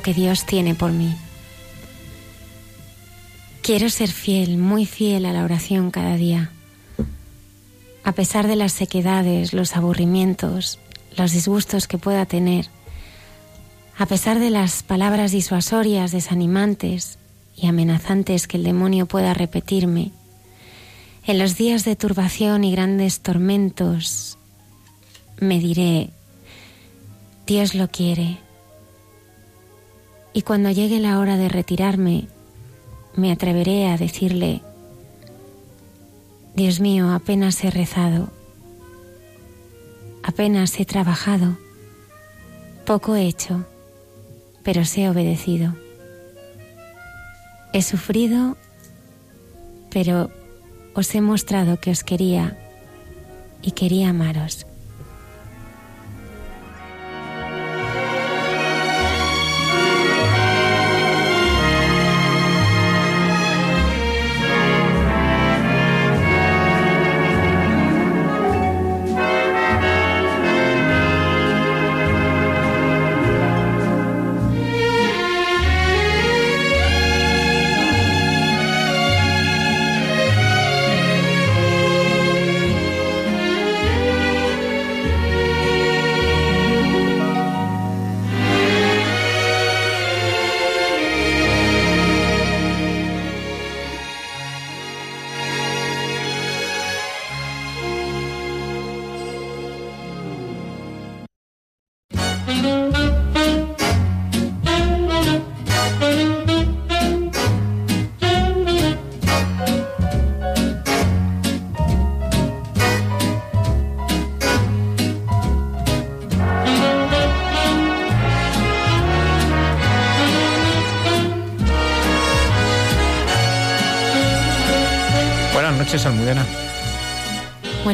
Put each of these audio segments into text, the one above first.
Que Dios tiene por mí. Quiero ser fiel, muy fiel a la oración cada día. A pesar de las sequedades, los aburrimientos, los disgustos que pueda tener, a pesar de las palabras disuasorias, desanimantes y amenazantes que el demonio pueda repetirme, en los días de turbación y grandes tormentos, me diré, Dios lo quiere, y cuando llegue la hora de retirarme, me atreveré a decirle, Dios mío, apenas he rezado, apenas he trabajado, poco he hecho, pero sé obedecido. He sufrido, pero os he mostrado que os quería y quería amaros.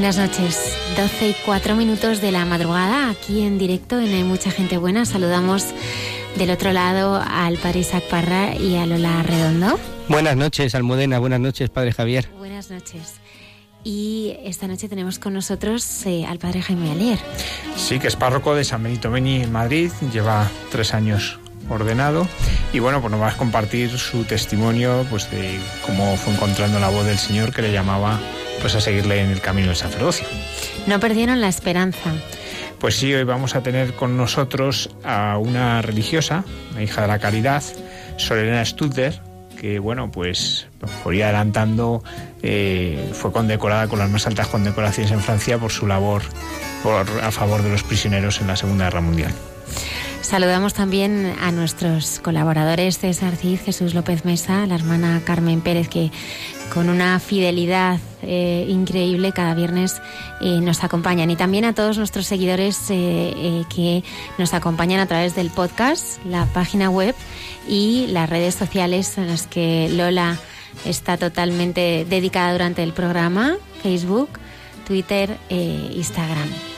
Buenas noches, 12 y 4 minutos de la madrugada, aquí en directo en Hay Mucha Gente Buena. Saludamos del otro lado al padre Isaac Parra y a Lola Redondo. Buenas noches, Almudena. Buenas noches, padre Javier. Buenas noches. Y esta noche tenemos con nosotros eh, al padre Jaime Alier. Sí, que es párroco de San Benito Beni en Madrid. Lleva tres años ordenado y bueno pues nos va a compartir su testimonio pues de cómo fue encontrando la voz del Señor que le llamaba pues a seguirle en el camino del sacerdocio. No perdieron la esperanza. Pues sí, hoy vamos a tener con nosotros a una religiosa, una hija de la caridad, Sorelena Stutter, que bueno, pues por ir adelantando, eh, fue condecorada con las más altas condecoraciones en Francia por su labor a favor de los prisioneros en la Segunda Guerra Mundial. Saludamos también a nuestros colaboradores César Cid, Jesús López Mesa, la hermana Carmen Pérez, que con una fidelidad eh, increíble cada viernes eh, nos acompañan. Y también a todos nuestros seguidores eh, que nos acompañan a través del podcast, la página web y las redes sociales en las que Lola está totalmente dedicada durante el programa, Facebook, Twitter e Instagram.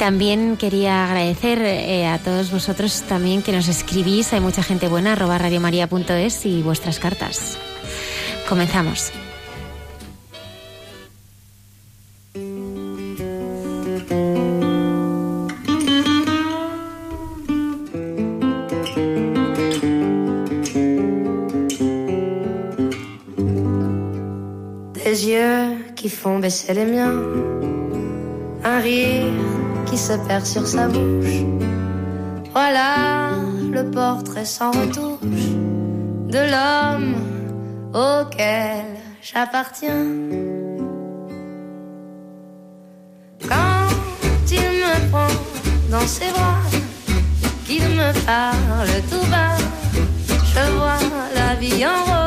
También quería agradecer eh, a todos vosotros también que nos escribís, hay mucha gente buena, arroba radiomaria.es y vuestras cartas. Comenzamos. Des yeux qui font baisser les un rire qui se perd sur sa bouche. Voilà le portrait sans retouche de l'homme auquel j'appartiens. Quand il me prend dans ses bras, qu'il me parle tout bas, je vois la vie en rose.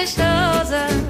nicht loser.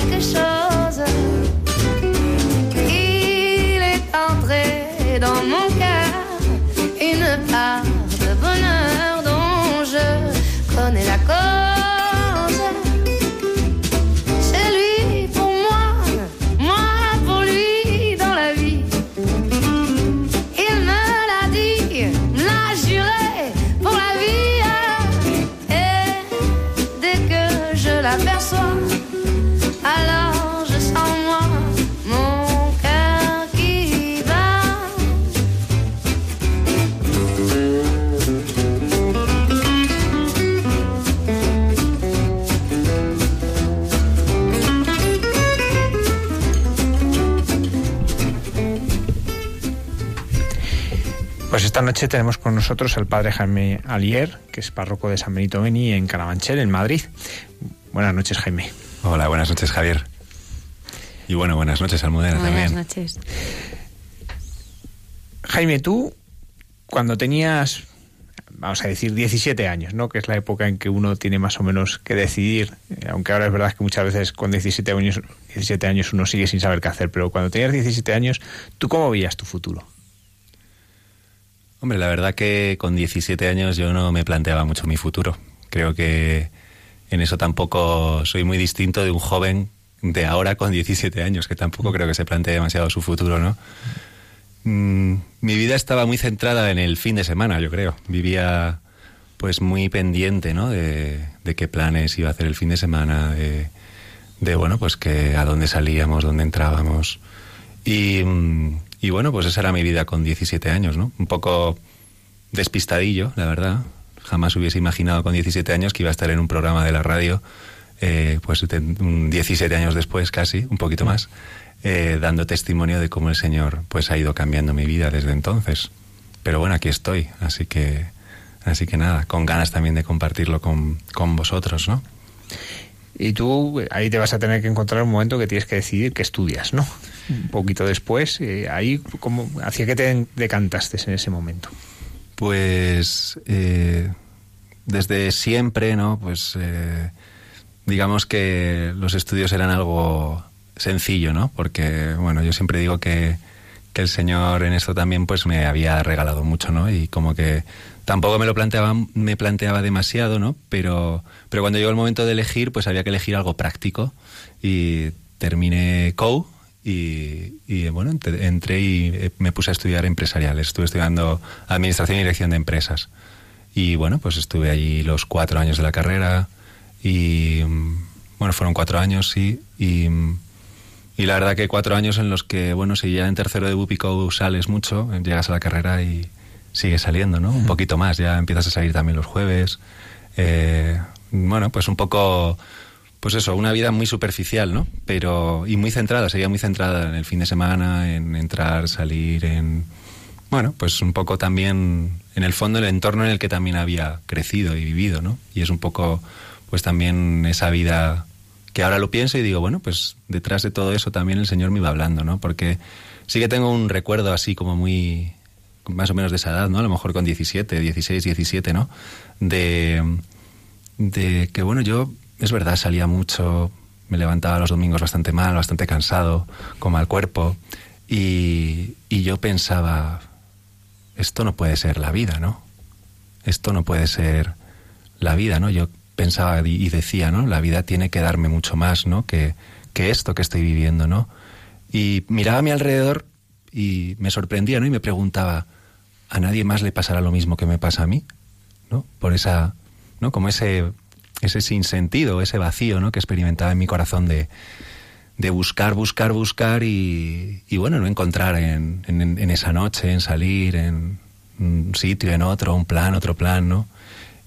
一个手 esta noche tenemos con nosotros al padre Jaime Alier, que es párroco de San Benito Beni en Carabanchel, en Madrid. Buenas noches, Jaime. Hola, buenas noches, Javier. Y bueno, buenas noches, Almudena Buenas también. noches. Jaime, tú, cuando tenías, vamos a decir, 17 años, ¿no? Que es la época en que uno tiene más o menos que decidir, eh, aunque ahora es verdad que muchas veces con 17 años, 17 años uno sigue sin saber qué hacer, pero cuando tenías 17 años, ¿tú cómo veías tu futuro? Hombre, la verdad que con 17 años yo no me planteaba mucho mi futuro. Creo que en eso tampoco soy muy distinto de un joven de ahora con 17 años, que tampoco creo que se plantee demasiado su futuro, ¿no? Mm, mi vida estaba muy centrada en el fin de semana, yo creo. Vivía pues muy pendiente, ¿no? De, qué planes iba a hacer el fin de semana, de, de, bueno, pues que a dónde salíamos, dónde entrábamos. Y, mm, y bueno, pues esa era mi vida con 17 años, ¿no? Un poco despistadillo, la verdad. Jamás hubiese imaginado con 17 años que iba a estar en un programa de la radio, eh, pues de- un 17 años después casi, un poquito más, eh, dando testimonio de cómo el Señor pues ha ido cambiando mi vida desde entonces. Pero bueno, aquí estoy, así que, así que nada, con ganas también de compartirlo con, con vosotros, ¿no? Y tú ahí te vas a tener que encontrar un momento que tienes que decidir qué estudias, ¿no? Un poquito después, eh, ahí, ¿cómo, ¿hacia qué te decantaste en ese momento? Pues eh, desde siempre, ¿no? Pues eh, digamos que los estudios eran algo sencillo, ¿no? Porque, bueno, yo siempre digo que, que el Señor en esto también pues me había regalado mucho, ¿no? Y como que tampoco me lo planteaba, me planteaba demasiado, ¿no? Pero, pero cuando llegó el momento de elegir, pues había que elegir algo práctico. Y terminé COU y, y, bueno, ent- entré y eh, me puse a estudiar empresariales. Estuve estudiando Administración y Dirección de Empresas. Y bueno, pues estuve allí los cuatro años de la carrera y mm, bueno, fueron cuatro años, sí. Mm, y la verdad que cuatro años en los que, bueno, si ya en tercero de Bupico sales mucho, llegas a la carrera y sigues saliendo, ¿no? Un poquito más, ya empiezas a salir también los jueves. Eh, bueno, pues un poco, pues eso, una vida muy superficial, ¿no? Pero, y muy centrada, seguía muy centrada en el fin de semana, en entrar, salir, en, bueno, pues un poco también, en el fondo, el entorno en el que también había crecido y vivido, ¿no? Y es un poco, pues también esa vida que ahora lo pienso y digo, bueno, pues detrás de todo eso también el Señor me iba hablando, ¿no? Porque sí que tengo un recuerdo así como muy, más o menos de esa edad, ¿no? A lo mejor con 17, 16, 17, ¿no? De, de que, bueno, yo, es verdad, salía mucho, me levantaba los domingos bastante mal, bastante cansado, con mal cuerpo, y, y yo pensaba, esto no puede ser la vida, ¿no? Esto no puede ser la vida, ¿no? Yo pensaba y decía, ¿no? La vida tiene que darme mucho más, ¿no? Que, que esto que estoy viviendo, ¿no? Y miraba a mi alrededor y me sorprendía, ¿no? Y me preguntaba, ¿a nadie más le pasará lo mismo que me pasa a mí? ¿No? Por esa, ¿no? Como ese, ese sinsentido, ese vacío, ¿no? Que experimentaba en mi corazón de, de buscar, buscar, buscar y, y bueno, no encontrar en, en, en esa noche, en salir, en un sitio, en otro, un plan, otro plan, ¿no?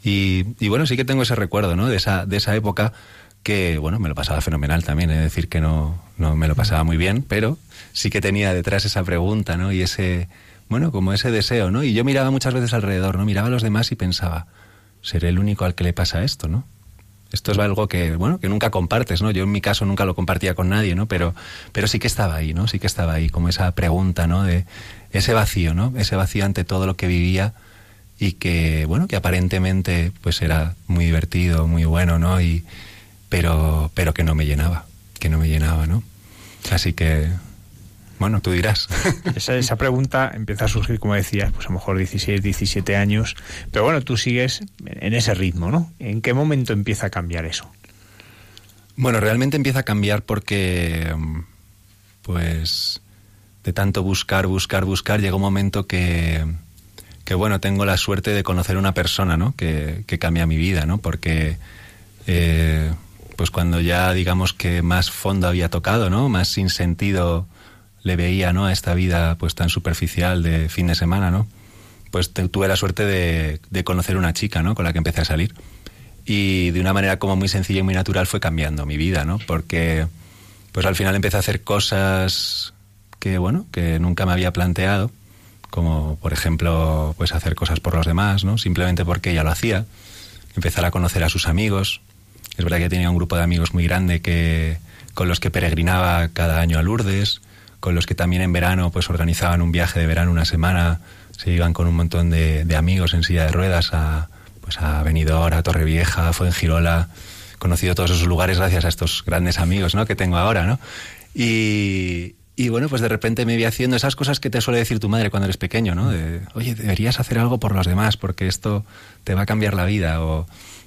Y, bueno, sí que tengo ese recuerdo, ¿no? De esa, de esa época que, bueno, me lo pasaba fenomenal también, es decir, que no, no me lo pasaba muy bien, pero sí que tenía detrás esa pregunta, ¿no? Y ese, bueno, como ese deseo, ¿no? Y yo miraba muchas veces alrededor, ¿no? Miraba a los demás y pensaba, seré el único al que le pasa esto, ¿no? Esto es algo que, bueno, que nunca compartes, ¿no? Yo en mi caso nunca lo compartía con nadie, ¿no? Pero, pero sí que estaba ahí, ¿no? Sí que estaba ahí, como esa pregunta, ¿no? De ese vacío, ¿no? Ese vacío ante todo lo que vivía y que, bueno, que aparentemente pues era muy divertido, muy bueno, ¿no? Y, pero, pero que no me llenaba, que no me llenaba, ¿no? Así que, bueno, tú dirás. Esa, esa pregunta empieza a surgir, como decías, pues a lo mejor 16, 17 años. Pero bueno, tú sigues en ese ritmo, ¿no? ¿En qué momento empieza a cambiar eso? Bueno, realmente empieza a cambiar porque, pues, de tanto buscar, buscar, buscar, llega un momento que, que bueno, tengo la suerte de conocer una persona, ¿no? Que, que cambia mi vida, ¿no? Porque, eh, pues cuando ya, digamos que más fondo había tocado, ¿no? Más sin sentido le veía, ¿no? A esta vida, pues tan superficial de fin de semana, ¿no? Pues tuve la suerte de, de conocer una chica, ¿no? Con la que empecé a salir y de una manera como muy sencilla y muy natural fue cambiando mi vida, ¿no? Porque pues al final empecé a hacer cosas que bueno, que nunca me había planteado, como por ejemplo, pues hacer cosas por los demás, ¿no? Simplemente porque ella lo hacía, empezar a conocer a sus amigos. Es verdad que tenía un grupo de amigos muy grande que con los que peregrinaba cada año a Lourdes, con los que también en verano pues organizaban un viaje de verano una semana, se iban con un montón de, amigos en silla de ruedas a pues a Benidorm, a Torrevieja, a Fuengirola, conocido todos esos lugares gracias a estos grandes amigos, ¿no? que tengo ahora, ¿no? Y, y bueno, pues de repente me vi haciendo esas cosas que te suele decir tu madre cuando eres pequeño, ¿no? De, oye, deberías hacer algo por los demás porque esto te va a cambiar la vida o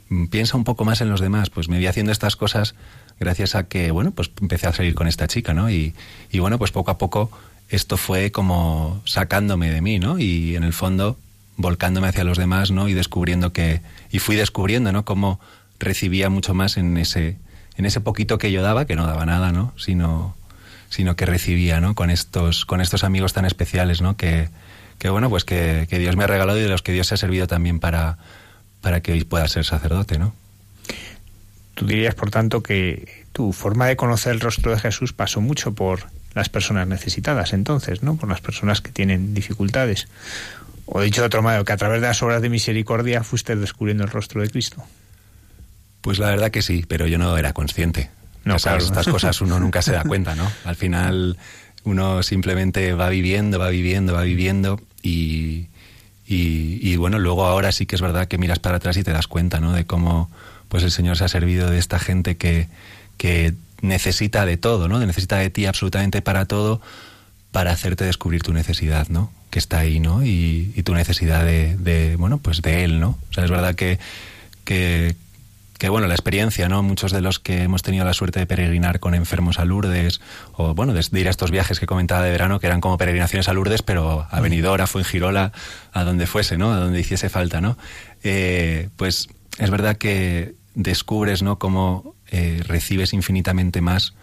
"Mm, piensa un poco más en los demás. Pues me vi haciendo estas cosas gracias a que, bueno, pues empecé a salir con esta chica, ¿no? Y, y bueno, pues poco a poco esto fue como sacándome de mí, ¿no? Y en el fondo volcándome hacia los demás, ¿no? Y descubriendo que, y fui descubriendo, ¿no? Cómo recibía mucho más en ese, en ese poquito que yo daba, que no daba nada, ¿no? Sino, sino que recibía, ¿no? Con estos, con estos amigos tan especiales, ¿no? Que, que bueno, pues que, que Dios me ha regalado y de los que Dios se ha servido también para, para que hoy pueda ser sacerdote, ¿no? Tú dirías, por tanto, que tu forma de conocer el rostro de Jesús pasó mucho por las personas necesitadas entonces, ¿no? Por las personas que tienen dificultades. O dicho de otro modo, que a través de las obras de misericordia fuiste descubriendo el rostro de Cristo. Pues la verdad que sí, pero yo no era consciente. No, claro. estas cosas uno nunca se da cuenta, ¿no? Al final uno simplemente va viviendo, va viviendo, va viviendo y, y, y, bueno, luego ahora sí que es verdad que miras para atrás y te das cuenta, ¿no? De cómo pues el Señor se ha servido de esta gente que, que necesita de todo, ¿no? Necesita de ti absolutamente para todo para hacerte descubrir tu necesidad, ¿no? Que está ahí, ¿no? Y, y tu necesidad de, de, bueno, pues de él, ¿no? O sea, es verdad que, que, que bueno, la experiencia, ¿no? Muchos de los que hemos tenido la suerte de peregrinar con enfermos a Lourdes, o bueno, de, ir a estos viajes que comentaba de verano, que eran como peregrinaciones a Lourdes, pero a Benidorm, a Fuengirola, a donde fuese, ¿no? A donde hiciese falta, ¿no? Eh, pues es verdad que descubres, ¿no? Cómo eh, recibes infinitamente más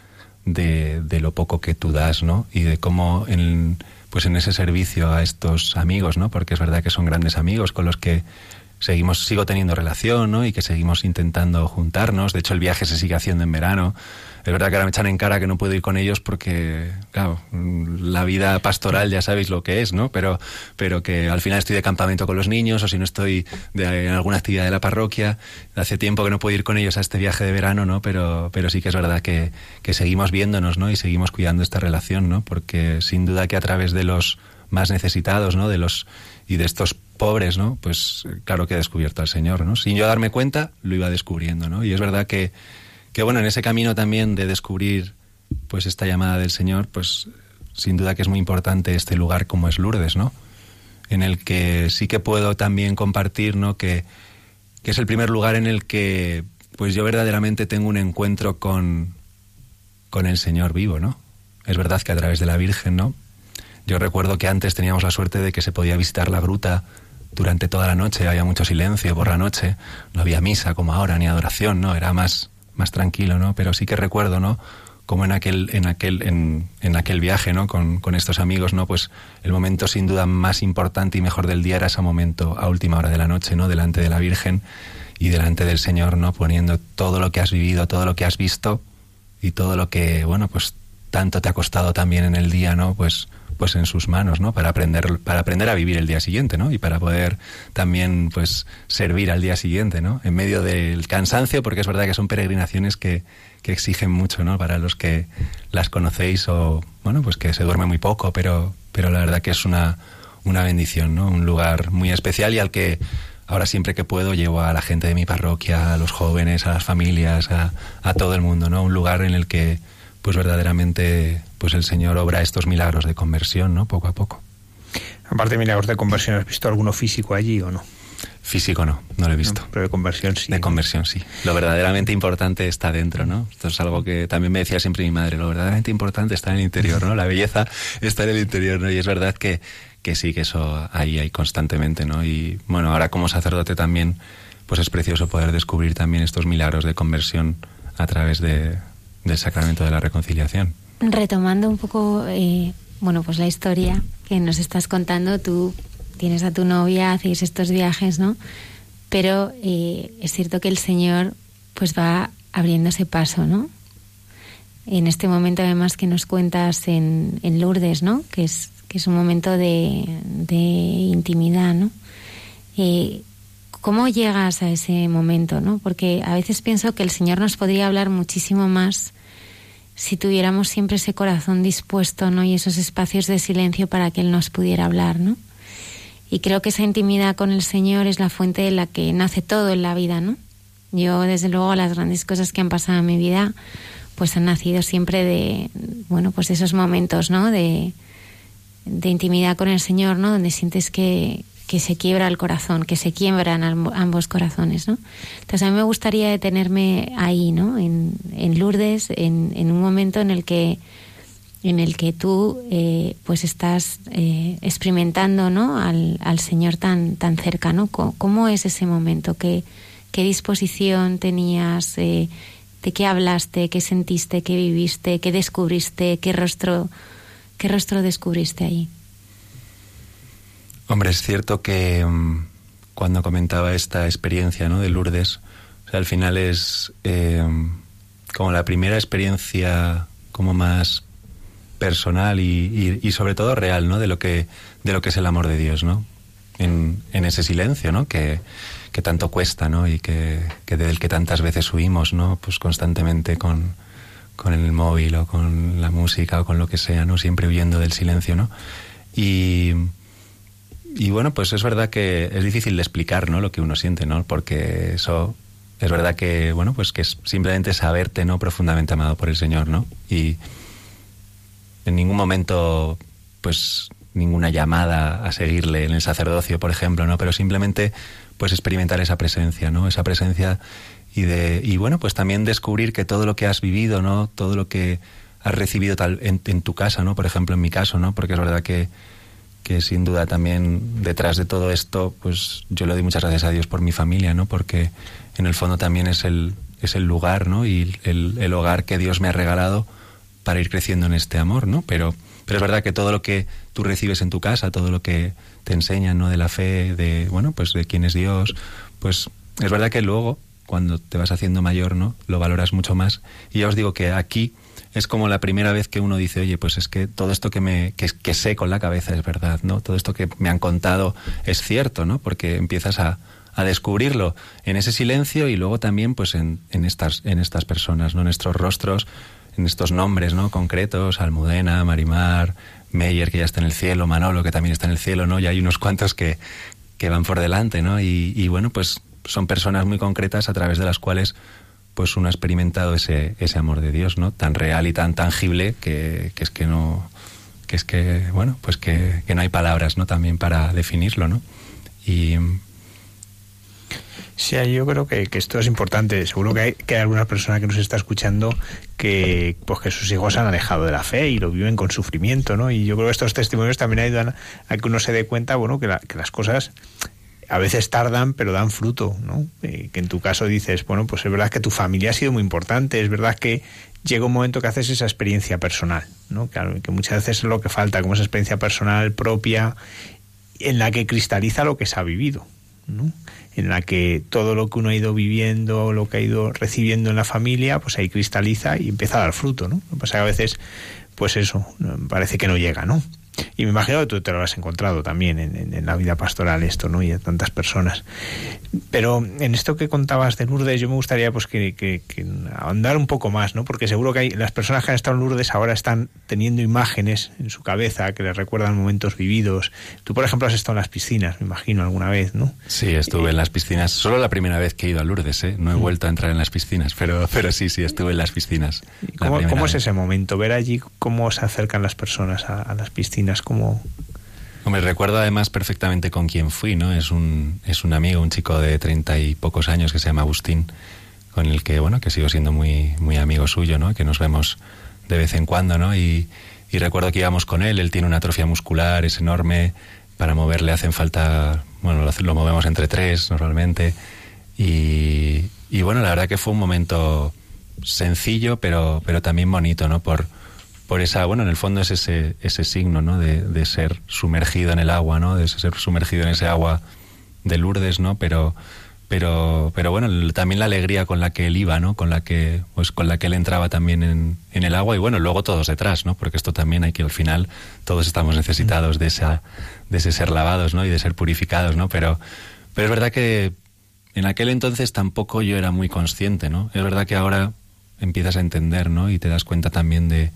de, de, lo poco que tú das, ¿no? Y de cómo en, pues en ese servicio a estos amigos, ¿no? Porque es verdad que son grandes amigos con los que seguimos, sigo teniendo relación, ¿no? Y que seguimos intentando juntarnos. De hecho, el viaje se sigue haciendo en verano. Es verdad que ahora me echan en cara que no puedo ir con ellos porque, claro, la vida pastoral ya sabéis lo que es, ¿no? Pero, pero que al final estoy de campamento con los niños o si no estoy de, en alguna actividad de la parroquia. Hace tiempo que no puedo ir con ellos a este viaje de verano, ¿no? Pero, pero sí que es verdad que, que seguimos viéndonos, ¿no? Y seguimos cuidando esta relación, ¿no? Porque sin duda que a través de los más necesitados, ¿no? De los y de estos pobres, ¿no? Pues claro que he descubierto al Señor, ¿no? Sin yo darme cuenta, lo iba descubriendo, ¿no? Y es verdad que, que bueno, en ese camino también de descubrir pues esta llamada del Señor, pues sin duda que es muy importante este lugar como es Lourdes, ¿no? En el que sí que puedo también compartir, ¿no? Que, que es el primer lugar en el que pues yo verdaderamente tengo un encuentro con, con el Señor vivo, ¿no? Es verdad que a través de la Virgen, ¿no? Yo recuerdo que antes teníamos la suerte de que se podía visitar la gruta durante toda la noche, había mucho silencio por la noche, no había misa como ahora, ni adoración, ¿no? Era más, más tranquilo, ¿no? Pero sí que recuerdo, ¿no? Como en aquel, en aquel, en, en aquel viaje, ¿no? Con, con, estos amigos, ¿no? Pues el momento sin duda más importante y mejor del día era ese momento a última hora de la noche, ¿no? Delante de la Virgen y delante del Señor, ¿no? Poniendo todo lo que has vivido, todo lo que has visto y todo lo que, bueno, pues tanto te ha costado también en el día, ¿no? Pues pues en sus manos, ¿no? Para aprender, para aprender a vivir el día siguiente, ¿no? Y para poder también, pues, servir al día siguiente, ¿no? En medio del cansancio, porque es verdad que son peregrinaciones que, que exigen mucho, ¿no? Para los que las conocéis o, bueno, pues que se duerme muy poco, pero, pero la verdad que es una, una bendición, ¿no? Un lugar muy especial y al que ahora siempre que puedo llevo a la gente de mi parroquia, a los jóvenes, a las familias, a, a todo el mundo, ¿no? Un lugar en el que pues verdaderamente pues el Señor obra estos milagros de conversión, ¿no? Poco a poco. Aparte de milagros de conversión, ¿has visto alguno físico allí o no? Físico no, no lo he visto. No, pero de conversión sí. De conversión sí. Lo verdaderamente importante está dentro, ¿no? Esto es algo que también me decía siempre mi madre, lo verdaderamente importante está en el interior, ¿no? La belleza está en el interior, ¿no? Y es verdad que, que sí, que eso ahí hay constantemente, ¿no? Y bueno, ahora como sacerdote también, pues es precioso poder descubrir también estos milagros de conversión a través de, del sacramento de la reconciliación. Retomando un poco, eh, bueno, pues la historia que nos estás contando, tú tienes a tu novia, hacéis estos viajes, ¿no? Pero eh, es cierto que el Señor pues va abriendo ese paso, ¿no? En este momento además que nos cuentas en, en Lourdes, ¿no? Que es, que es un momento de, de intimidad, ¿no? Eh, ¿Cómo llegas a ese momento? ¿no? Porque a veces pienso que el Señor nos podría hablar muchísimo más si tuviéramos siempre ese corazón dispuesto ¿no? y esos espacios de silencio para que Él nos pudiera hablar. ¿no? Y creo que esa intimidad con el Señor es la fuente de la que nace todo en la vida. ¿no? Yo, desde luego, las grandes cosas que han pasado en mi vida pues han nacido siempre de bueno pues de esos momentos no de, de intimidad con el Señor no donde sientes que, que se quiebra el corazón, que se quiebran ambos corazones, ¿no? Entonces a mí me gustaría detenerme ahí, ¿no? En, en Lourdes, en, en, un momento en el que en el que tú eh, pues estás eh, experimentando ¿no? al, al, Señor tan, tan cerca, ¿no? ¿Cómo, es ese momento? ¿Qué, qué disposición tenías? Eh, ¿De qué hablaste? ¿Qué sentiste? ¿Qué viviste? ¿Qué descubriste? ¿Qué rostro, qué rostro descubriste ahí? Hombre, es cierto que um, cuando comentaba esta experiencia ¿no? de Lourdes, o sea, al final es eh, como la primera experiencia como más personal y, y, y, sobre todo real, ¿no? De lo que de lo que es el amor de Dios, ¿no? En, en ese silencio, ¿no? Que, que, tanto cuesta, ¿no? Y que, que del que tantas veces huimos, ¿no? Pues constantemente con, con el móvil o con la música o con lo que sea, ¿no? Siempre huyendo del silencio, ¿no? Y y bueno, pues es verdad que es difícil de explicar, ¿no? Lo que uno siente, ¿no? Porque eso es verdad que, bueno, pues que es simplemente saberte, ¿no? Profundamente amado por el Señor, ¿no? Y en ningún momento, pues, ninguna llamada a seguirle en el sacerdocio, por ejemplo, ¿no? Pero simplemente, pues, experimentar esa presencia, ¿no? Esa presencia y de, y bueno, pues también descubrir que todo lo que has vivido, ¿no? Todo lo que has recibido tal, en, en tu casa, ¿no? Por ejemplo, en mi caso, ¿no? Porque es verdad que, que sin duda también detrás de todo esto, pues yo le doy muchas gracias a Dios por mi familia, ¿no? Porque en el fondo también es el, es el lugar, ¿no? Y el, el hogar que Dios me ha regalado para ir creciendo en este amor, ¿no? Pero, pero es verdad que todo lo que tú recibes en tu casa, todo lo que te enseñan, ¿no? De la fe, de, bueno, pues de quién es Dios, pues es verdad que luego, cuando te vas haciendo mayor, ¿no? Lo valoras mucho más. Y ya os digo que aquí es como la primera vez que uno dice, oye, pues es que todo esto que me que, sé con la cabeza es verdad, ¿no? Todo esto que me han contado es cierto, ¿no? Porque empiezas a, a descubrirlo en ese silencio y luego también pues en, en, estas en estas personas, ¿no? En nuestros rostros, en estos nombres, ¿no? Concretos, Almudena, Marimar, Meyer, que ya está en el cielo, Manolo, que también está en el cielo, ¿no? Y hay unos cuantos que, que van por delante, ¿no? Y bueno, pues son personas muy concretas a través de las cuales pues uno ha experimentado ese, ese amor de Dios, ¿no? Tan real y tan tangible que, que es que no, que es que, bueno, pues que, que, no hay palabras, ¿no? También para definirlo, ¿no? Y... Sí, yo creo que, que, esto es importante. Seguro que hay, que hay alguna persona que nos está escuchando que, pues que sus hijos se han alejado de la fe y lo viven con sufrimiento, ¿no? Y yo creo que estos testimonios también ayudan a que uno se dé cuenta, bueno, que, la, que las cosas a veces tardan, pero dan fruto, ¿no? Eh, que en tu caso dices, bueno, pues es verdad que tu familia ha sido muy importante, es verdad que llega un momento que haces esa experiencia personal, ¿no? Que muchas veces es lo que falta, como esa experiencia personal propia en la que cristaliza lo que se ha vivido, ¿no? En la que todo lo que uno ha ido viviendo, lo que ha ido recibiendo en la familia, pues ahí cristaliza y empieza a dar fruto, ¿no? Lo que pasa que a veces, pues eso, parece que no llega, ¿no? Y me imagino que tú te lo has encontrado también en, en, en, la vida pastoral esto, ¿no? Y a tantas personas. Pero en esto que contabas de Lourdes, yo me gustaría pues que, que, que ahondar un poco más, ¿no? Porque seguro que hay, las personas que han estado en Lourdes ahora están teniendo imágenes en su cabeza que les recuerdan momentos vividos. Tú, por ejemplo, has estado en las piscinas, me imagino, alguna vez, ¿no? Sí, estuve eh, en las piscinas. Solo la primera vez que he ido a Lourdes, ¿eh? No he vuelto a entrar en las piscinas, pero, pero sí, sí, estuve en las piscinas. ¿Cómo, ¿cómo es ese momento? Ver allí cómo se acercan las personas a, a las piscinas como... Me recuerdo además perfectamente con quién fui, ¿no? Es un, es un amigo, un chico de treinta y pocos años que se llama Agustín, con el que, bueno, que sigo siendo muy, muy amigo suyo, ¿no? Que nos vemos de vez en cuando, ¿no? Y, y recuerdo que íbamos con él, él tiene una atrofia muscular, es enorme, para moverle hacen falta, bueno, lo, lo movemos entre tres normalmente, y, y, bueno, la verdad que fue un momento sencillo, pero, pero también bonito, ¿no? Por, por esa, bueno, en el fondo es ese, ese signo, ¿no? De, de, ser sumergido en el agua, ¿no? De ser sumergido en ese agua de Lourdes, ¿no? Pero, pero, pero bueno, también la alegría con la que él iba, ¿no? Con la que, pues con la que él entraba también en, en el agua y bueno, luego todos detrás, ¿no? Porque esto también hay que al final todos estamos necesitados de esa, de ese ser lavados, ¿no? Y de ser purificados, ¿no? Pero, pero es verdad que en aquel entonces tampoco yo era muy consciente, ¿no? Es verdad que ahora empiezas a entender, ¿no? Y te das cuenta también de,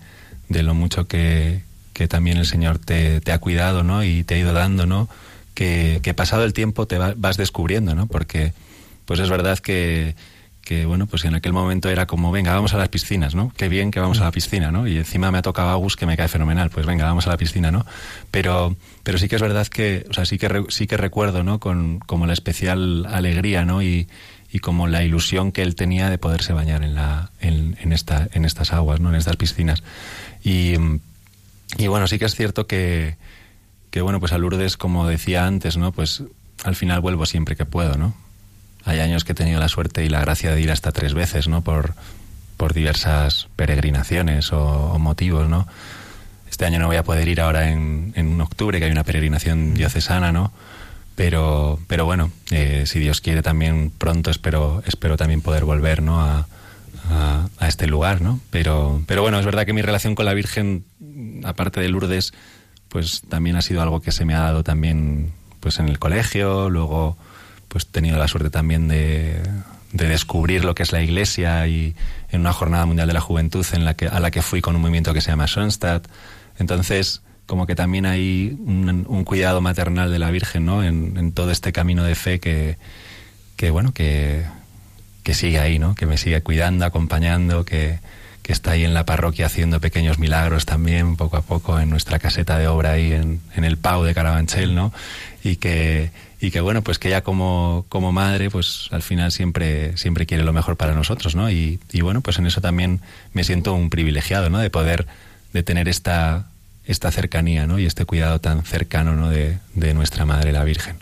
de lo mucho que, que también el Señor te, te, ha cuidado, ¿no? Y te ha ido dando, ¿no? Que, que pasado el tiempo te va, vas descubriendo, ¿no? Porque, pues es verdad que, que, bueno, pues en aquel momento era como, venga, vamos a las piscinas, ¿no? Qué bien que vamos a la piscina, ¿no? Y encima me ha tocado Agus que me cae fenomenal, pues venga, vamos a la piscina, ¿no? Pero, pero sí que es verdad que, o sea, sí que, sí que recuerdo, ¿no? Con como la especial alegría, ¿no? Y, y como la ilusión que él tenía de poderse bañar en, la, en, esta, en estas aguas, ¿no? En estas piscinas. Y, y bueno, sí que es cierto que, que, bueno, pues a Lourdes, como decía antes, ¿no? Pues al final vuelvo siempre que puedo, ¿no? Hay años que he tenido la suerte y la gracia de ir hasta tres veces, ¿no? Por, por diversas peregrinaciones o, motivos, ¿no? Este año no voy a poder ir ahora en, en octubre, que hay una peregrinación diocesana, ¿no? Pero, pero bueno, eh, si Dios quiere también pronto espero, espero también poder volver, ¿no? A, a, este lugar, ¿no? Pero, pero bueno, es verdad que mi relación con la Virgen, aparte de Lourdes, pues también ha sido algo que se me ha dado también pues en el colegio, luego pues he tenido la suerte también de, de descubrir lo que es la iglesia y en una jornada mundial de la juventud en la que, a la que fui con un movimiento que se llama Sonstadt. Entonces, como que también hay un, un cuidado maternal de la Virgen, ¿no? En, en, todo este camino de fe que, que bueno, que, que sigue ahí, ¿no? Que me sigue cuidando, acompañando, que, que está ahí en la parroquia haciendo pequeños milagros también, poco a poco, en nuestra caseta de obra ahí en, en el Pau de Carabanchel, ¿no? Y que, y que bueno, pues que ella como, como madre, pues al final siempre, siempre quiere lo mejor para nosotros, ¿no? Y, y bueno, pues en eso también me siento un privilegiado, ¿no? De poder, de tener esta, esta cercanía, ¿no? Y este cuidado tan cercano, ¿no? De, de nuestra Madre la Virgen.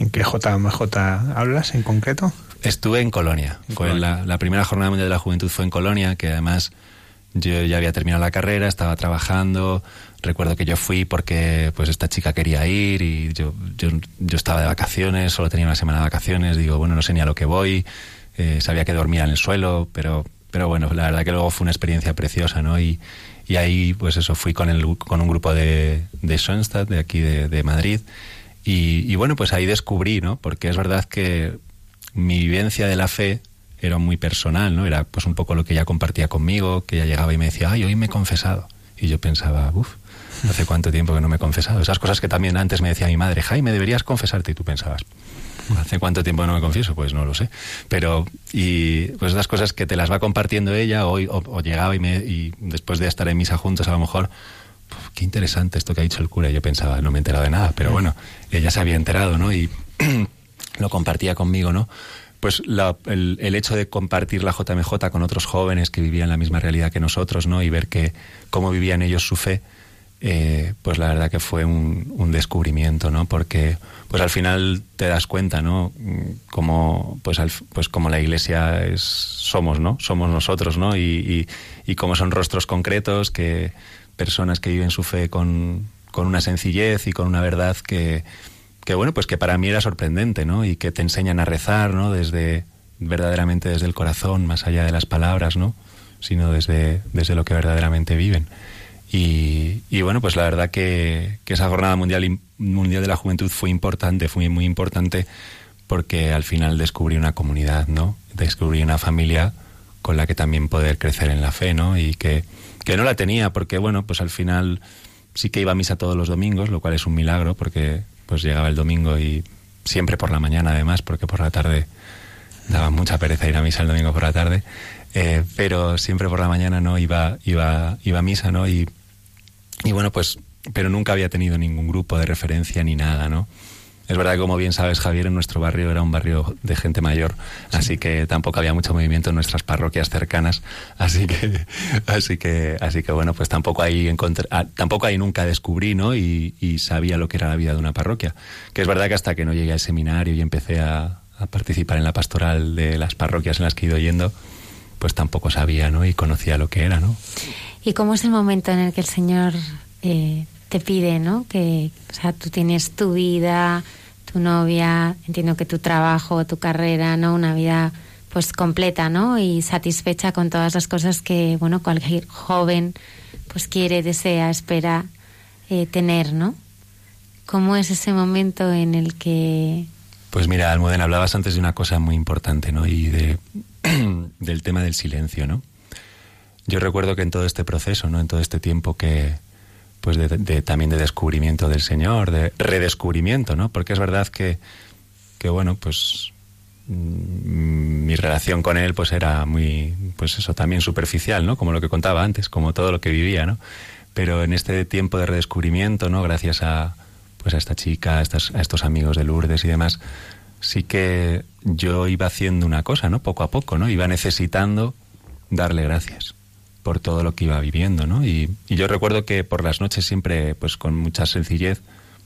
¿En qué JMJ hablas en concreto? Estuve en Colonia. Fue la, la primera jornada mundial de la juventud fue en Colonia, que además yo ya había terminado la carrera, estaba trabajando. Recuerdo que yo fui porque pues esta chica quería ir y yo, yo, yo estaba de vacaciones, solo tenía una semana de vacaciones. Digo, bueno, no sé ni a lo que voy. Eh, sabía que dormía en el suelo, pero, pero bueno, la verdad que luego fue una experiencia preciosa, ¿no? Y, y ahí, pues eso, fui con, el, con un grupo de, de Schoenstatt, de aquí de, de Madrid. Y, y, bueno, pues ahí descubrí, ¿no? Porque es verdad que mi vivencia de la fe era muy personal, ¿no? Era pues un poco lo que ella compartía conmigo, que ella llegaba y me decía, ay, hoy me he confesado. Y yo pensaba, uff, ¿hace cuánto tiempo que no me he confesado? Esas cosas que también antes me decía mi madre, Jaime, deberías confesarte. Y tú pensabas, ¿hace cuánto tiempo que no me confieso? Pues no lo sé. Pero, y pues esas cosas que te las va compartiendo ella, hoy, o, o llegaba y, me, y después de estar en misa juntos, a lo mejor, qué interesante esto que ha dicho el cura. Y yo pensaba, no me he enterado de nada, pero bueno, ella se había enterado, ¿no? Y lo compartía conmigo, ¿no? Pues el, hecho de compartir la JMJ con otros jóvenes que vivían la misma realidad que nosotros, ¿no? Y ver que cómo vivían ellos su fe, eh, pues la verdad que fue un, descubrimiento, ¿no? Porque pues al final te das cuenta, ¿no? Como pues, al, pues como la Iglesia es somos, ¿no? Somos nosotros, ¿no? Y, y, como son rostros concretos que personas que viven su fe con una sencillez y con una verdad que que bueno, pues que para mí era sorprendente, ¿no? Y que te enseñan a rezar, ¿no? Desde, verdaderamente desde el corazón, más allá de las palabras, ¿no? Sino desde, desde lo que verdaderamente viven. Y, y bueno, pues la verdad que, que, esa jornada mundial, mundial de la juventud fue importante, fue muy importante porque al final descubrí una comunidad, ¿no? Descubrí una familia con la que también poder crecer en la fe, ¿no? Y que, que no la tenía porque, bueno, pues al final sí que iba a misa todos los domingos, lo cual es un milagro porque pues llegaba el domingo y siempre por la mañana además, porque por la tarde daba mucha pereza ir a misa el domingo por la tarde, eh, pero siempre por la mañana no iba, iba, iba a misa, ¿no? Y, y bueno, pues, pero nunca había tenido ningún grupo de referencia ni nada, ¿no? Es verdad que, como bien sabes, Javier, en nuestro barrio era un barrio de gente mayor, sí. así que tampoco había mucho movimiento en nuestras parroquias cercanas, así que, así que, así que bueno, pues tampoco ahí encontré, ah, tampoco ahí nunca descubrí, ¿no? Y, y, sabía lo que era la vida de una parroquia. Que es verdad que hasta que no llegué al seminario y empecé a, a participar en la pastoral de las parroquias en las que he ido yendo, pues tampoco sabía, ¿no? Y conocía lo que era, ¿no? ¿Y cómo es el momento en el que el Señor eh, te pide, ¿no? Que, o sea, tú tienes tu vida, tu novia, entiendo que tu trabajo, tu carrera, ¿no? Una vida pues completa, ¿no? Y satisfecha con todas las cosas que, bueno, cualquier joven pues quiere, desea, espera eh, tener, ¿no? ¿Cómo es ese momento en el que... Pues mira, Almudena, hablabas antes de una cosa muy importante, ¿no? Y de, del tema del silencio, ¿no? Yo recuerdo que en todo este proceso, ¿no? En todo este tiempo que, pues de, también de descubrimiento del Señor, de redescubrimiento, ¿no? Porque es verdad que, que bueno, pues mmm, mi relación con él pues era muy, pues eso, también superficial, ¿no? Como lo que contaba antes, como todo lo que vivía, ¿no? Pero en este tiempo de redescubrimiento, ¿no? Gracias a, pues a esta chica, a, estas, a estos amigos de Lourdes y demás, sí que yo iba haciendo una cosa, ¿no? Poco a poco, ¿no? Iba necesitando darle gracias por todo lo que iba viviendo, ¿no? Y, yo recuerdo que por las noches siempre, pues con mucha sencillez,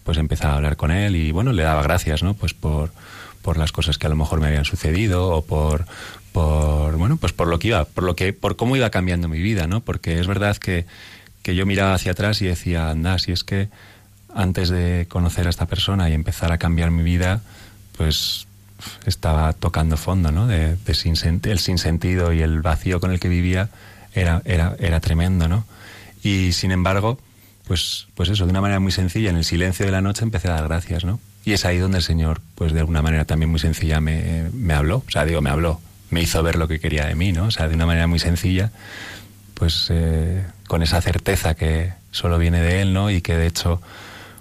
pues empezaba a hablar con él y bueno, le daba gracias, ¿no? Pues por, por las cosas que a lo mejor me habían sucedido o por, por, bueno, pues por lo que iba, por lo que, por cómo iba cambiando mi vida, ¿no? Porque es verdad que, que yo miraba hacia atrás y decía, anda, si es que antes de conocer a esta persona y empezar a cambiar mi vida, pues estaba tocando fondo, ¿no? De sin, el sinsentido y el vacío con el que vivía era, era, era tremendo, ¿no? Y sin embargo, pues, pues eso, de una manera muy sencilla, en el silencio de la noche empecé a dar gracias, ¿no? Y es ahí donde el Señor, pues de alguna manera también muy sencilla me, me habló, o sea, digo, me habló, me hizo ver lo que quería de mí, ¿no? O sea, de una manera muy sencilla, pues eh, con esa certeza que solo viene de Él, ¿no? Y que de hecho,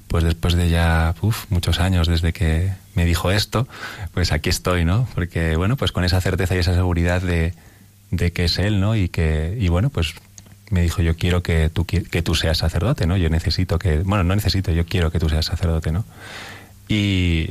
pues después de ya uf, muchos años desde que me dijo esto, pues aquí estoy, ¿no? Porque, bueno, pues con esa certeza y esa seguridad de, de que es él, ¿no? Y que, y bueno, pues me dijo, yo quiero que tú, que tú seas sacerdote, ¿no? Yo necesito que, bueno, no necesito, yo quiero que tú seas sacerdote, ¿no? Y,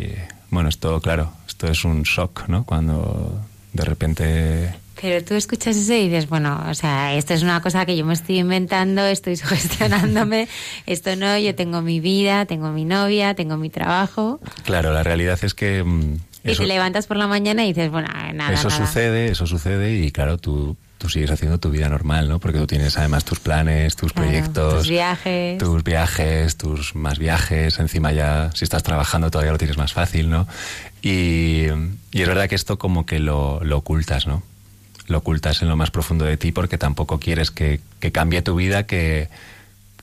bueno, esto, claro, esto es un shock, ¿no? Cuando de repente Pero tú escuchas eso y dices, bueno, o sea, esto es una cosa que yo me estoy inventando, estoy sugestionándome, esto no, yo tengo mi vida, tengo mi novia, tengo mi trabajo. Claro, la realidad es que mm, Y eso, te levantas por la mañana y dices, bueno, nada, eso nada. sucede, eso sucede y claro, tú, tú sigues haciendo tu vida normal, ¿no? Porque tú tienes además tus planes, tus Claro, proyectos, tus viajes. tus viajes, tus más viajes, encima ya si estás trabajando todavía lo tienes más fácil, ¿no? Y, y es verdad que esto como que lo, lo ocultas, ¿no? Lo ocultas en lo más profundo de ti porque tampoco quieres que, que cambie tu vida que,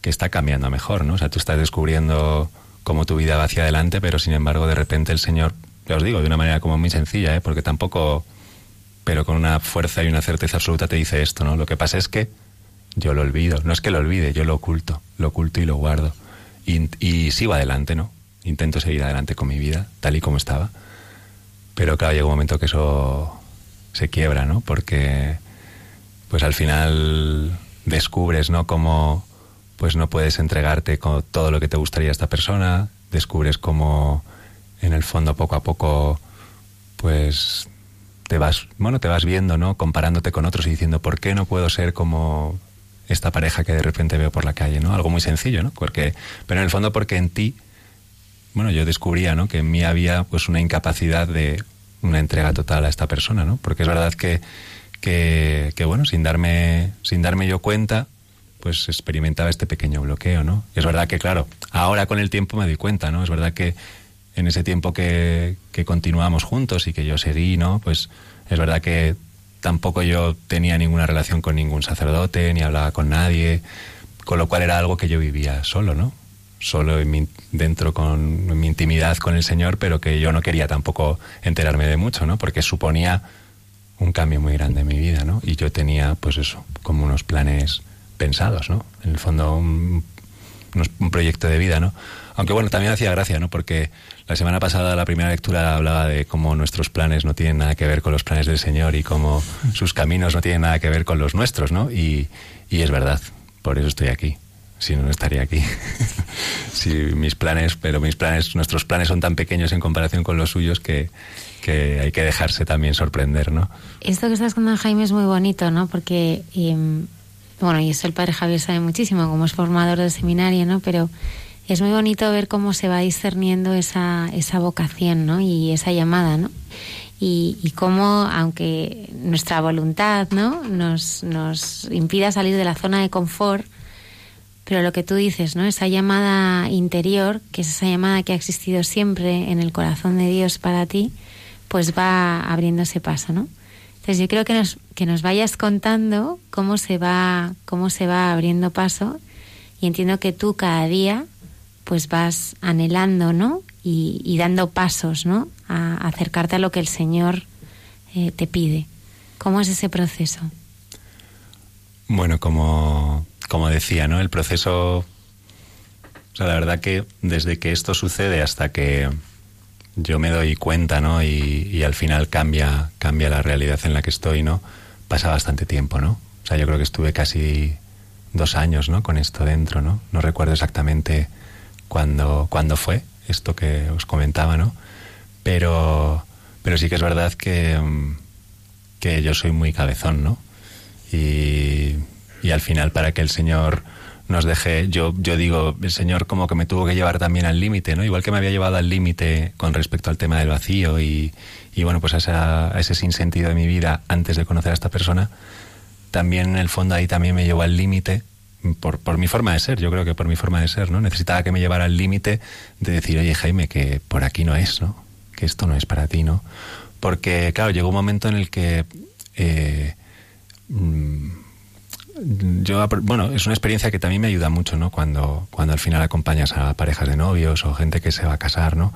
que está cambiando mejor, ¿no? O sea, tú estás descubriendo cómo tu vida va hacia adelante, pero sin embargo de repente el Señor, ya os digo, de una manera como muy sencilla, ¿eh? Porque tampoco, pero con una fuerza y una certeza absoluta te dice esto, ¿no? Lo que pasa es que yo lo olvido, no es que lo olvide, yo lo oculto, lo oculto y lo guardo. Y, y sigo adelante, ¿no? Intento seguir adelante con mi vida, tal y como estaba. Pero claro, llega un momento que eso se quiebra, ¿no? Porque pues al final descubres, ¿no? Cómo pues no puedes entregarte con todo lo que te gustaría a esta persona, descubres cómo en el fondo poco a poco pues te vas, bueno, te vas viendo, ¿no? Comparándote con otros y diciendo, ¿por qué no puedo ser como esta pareja que de repente veo por la calle, ¿no? Algo muy sencillo, ¿no? Porque, pero en el fondo porque en ti, bueno, yo descubría, ¿no? Que en mí había pues una incapacidad de una entrega total a esta persona, ¿no? Porque es verdad que, que, bueno, sin darme, sin darme yo cuenta, pues experimentaba este pequeño bloqueo, ¿no? Y es verdad que, claro, ahora con el tiempo me doy cuenta, ¿no? Es verdad que en ese tiempo que, que continuamos juntos y que yo seguí, ¿no? Pues es verdad que tampoco yo tenía ninguna relación con ningún sacerdote, ni hablaba con nadie, con lo cual era algo que yo vivía solo, ¿no? Solo dentro con en mi intimidad con el Señor, pero que yo no quería tampoco enterarme de mucho, ¿no? Porque suponía un cambio muy grande en mi vida, ¿no? Y yo tenía, pues eso, como unos planes pensados, ¿no? En el fondo, un, un proyecto de vida, ¿no? Aunque bueno, también hacía gracia, ¿no? Porque la semana pasada la primera lectura hablaba de cómo nuestros planes no tienen nada que ver con los planes del Señor y cómo sus caminos no tienen nada que ver con los nuestros, ¿no? Y, y es verdad, por eso estoy aquí. Si no, no estaría aquí. si mis planes, pero mis planes, nuestros planes son tan pequeños en comparación con los suyos que, que hay que dejarse también sorprender, ¿no? Esto que estás contando, Jaime, es muy bonito, ¿no? Porque, em, bueno, y eso el padre Javier sabe muchísimo, como es formador del seminario, ¿no? Pero es muy bonito ver cómo se va discerniendo esa, esa vocación, ¿no? Y esa llamada, ¿no? Y, y cómo, aunque nuestra voluntad, ¿no? Nos, nos impida salir de la zona de confort, pero lo que tú dices, ¿no? Esa llamada interior, que es esa llamada que ha existido siempre en el corazón de Dios para ti, pues va abriéndose paso, ¿no? Entonces yo creo que nos, que nos vayas contando cómo se va, cómo se va abriendo paso y entiendo que tú cada día pues vas anhelando, ¿no? Y, dando pasos, ¿no? A, a acercarte a lo que el Señor eh, te pide. ¿Cómo es ese proceso? Bueno, como, como decía, ¿no? El proceso. O sea, la verdad que desde que esto sucede hasta que yo me doy cuenta, ¿no? Y, y al final cambia, cambia la realidad en la que estoy, ¿no? Pasa bastante tiempo, ¿no? O sea, yo creo que estuve casi dos años, ¿no? Con esto dentro, ¿no? No recuerdo exactamente cuándo, cuándo fue esto que os comentaba, ¿no? Pero, pero sí que es verdad que, que yo soy muy cabezón, ¿no? Y, y al final para que el Señor nos deje, yo, yo digo, el Señor como que me tuvo que llevar también al límite, ¿no? Igual que me había llevado al límite con respecto al tema del vacío y, y bueno, pues a, esa- a ese sinsentido de mi vida antes de conocer a esta persona, también en el fondo ahí también me llevó al límite por, mi forma de ser, yo creo que por mi forma de ser, ¿no? Necesitaba que me llevara al límite de decir, oye Jaime, que por aquí no es, ¿no? Que esto no es para ti, ¿no? Porque, claro, llegó un momento en el que eh, mm, yo, bueno, es una experiencia que también me ayuda mucho, ¿no? Cuando, cuando al final acompañas a parejas de novios o gente que se va a casar, ¿no?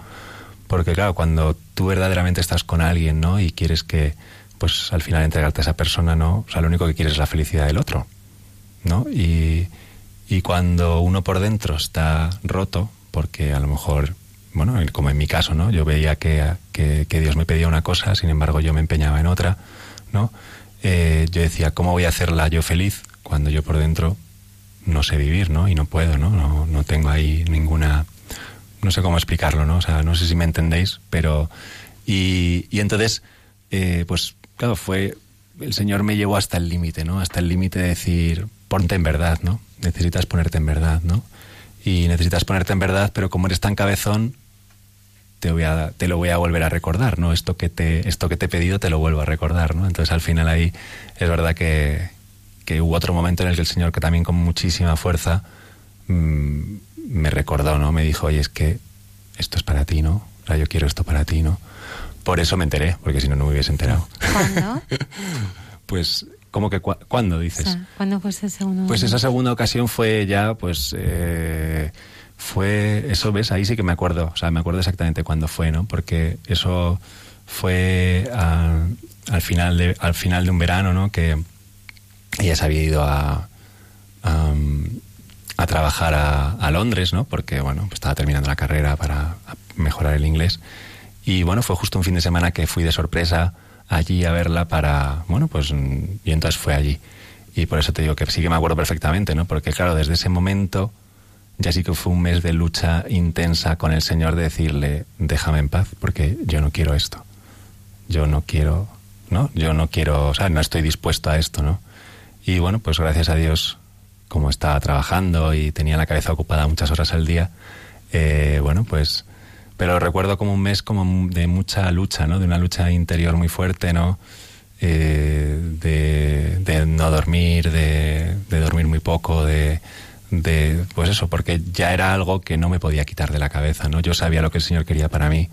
Porque claro, cuando tú verdaderamente estás con alguien, ¿no? Y quieres que, pues al final entregarte a esa persona, ¿no? O sea, lo único que quieres es la felicidad del otro, ¿no? Y, cuando uno por dentro está roto porque a lo mejor, bueno, como en mi caso, ¿no? Yo veía que, que, que Dios me pedía una cosa, sin embargo yo me empeñaba en otra, ¿no? Eh, yo decía, ¿cómo voy a hacerla yo feliz cuando yo por dentro no sé vivir, ¿no? Y no puedo, ¿no? No, no tengo ahí ninguna... No sé cómo explicarlo, ¿no? O sea, no sé si me entendéis, pero... Y, y entonces, eh, pues, claro, fue... El Señor me llevó hasta el límite, ¿no? Hasta el límite de decir, ponte en verdad, ¿no? Necesitas ponerte en verdad, ¿no? Y necesitas ponerte en verdad, pero como eres tan cabezón, te, voy a, te lo voy a volver a recordar, ¿no? Esto que, te, esto que te he pedido te lo vuelvo a recordar, ¿no? Entonces al final ahí es verdad que, que hubo otro momento en el que el Señor, que también con muchísima fuerza, mmm, me recordó, ¿no? Me dijo, oye, es que esto es para ti, ¿no? O sea, yo quiero esto para ti, ¿no? Por eso me enteré, porque si no, no me hubiese enterado. ¿Cuándo? pues, ¿cómo que cu cuándo dices? O sea, ¿Cuándo fue ese segundo? Pues esa segunda ocasión fue ya, pues, eh, fue, eso ves, ahí sí que me acuerdo, o sea, me acuerdo exactamente cuándo fue, ¿no? Porque eso fue a, al, final de, al final de un verano, ¿no? Que ella se había ido a, a, a trabajar a, a, Londres, ¿no? Porque, bueno, pues estaba terminando la carrera para mejorar el inglés. Y bueno, fue justo un fin de semana que fui de sorpresa allí a verla para, bueno, pues, y entonces fue allí. Y por eso te digo que sí que me acuerdo perfectamente, ¿no? Porque claro, desde ese momento ya sí que fue un mes de lucha intensa con el Señor de decirle, déjame en paz, porque yo no quiero esto. Yo no quiero, ¿no? Yo no quiero, o sea, no estoy dispuesto a esto, ¿no? Y bueno, pues gracias a Dios, como estaba trabajando y tenía la cabeza ocupada muchas horas al día, eh, bueno, pues pero recuerdo como un mes como de mucha lucha, ¿no? De una lucha interior muy fuerte, ¿no? Eh, de, no dormir, de, de, dormir muy poco, de, de, pues eso, porque ya era algo que no me podía quitar de la cabeza, ¿no? Yo sabía lo que el Señor quería para mí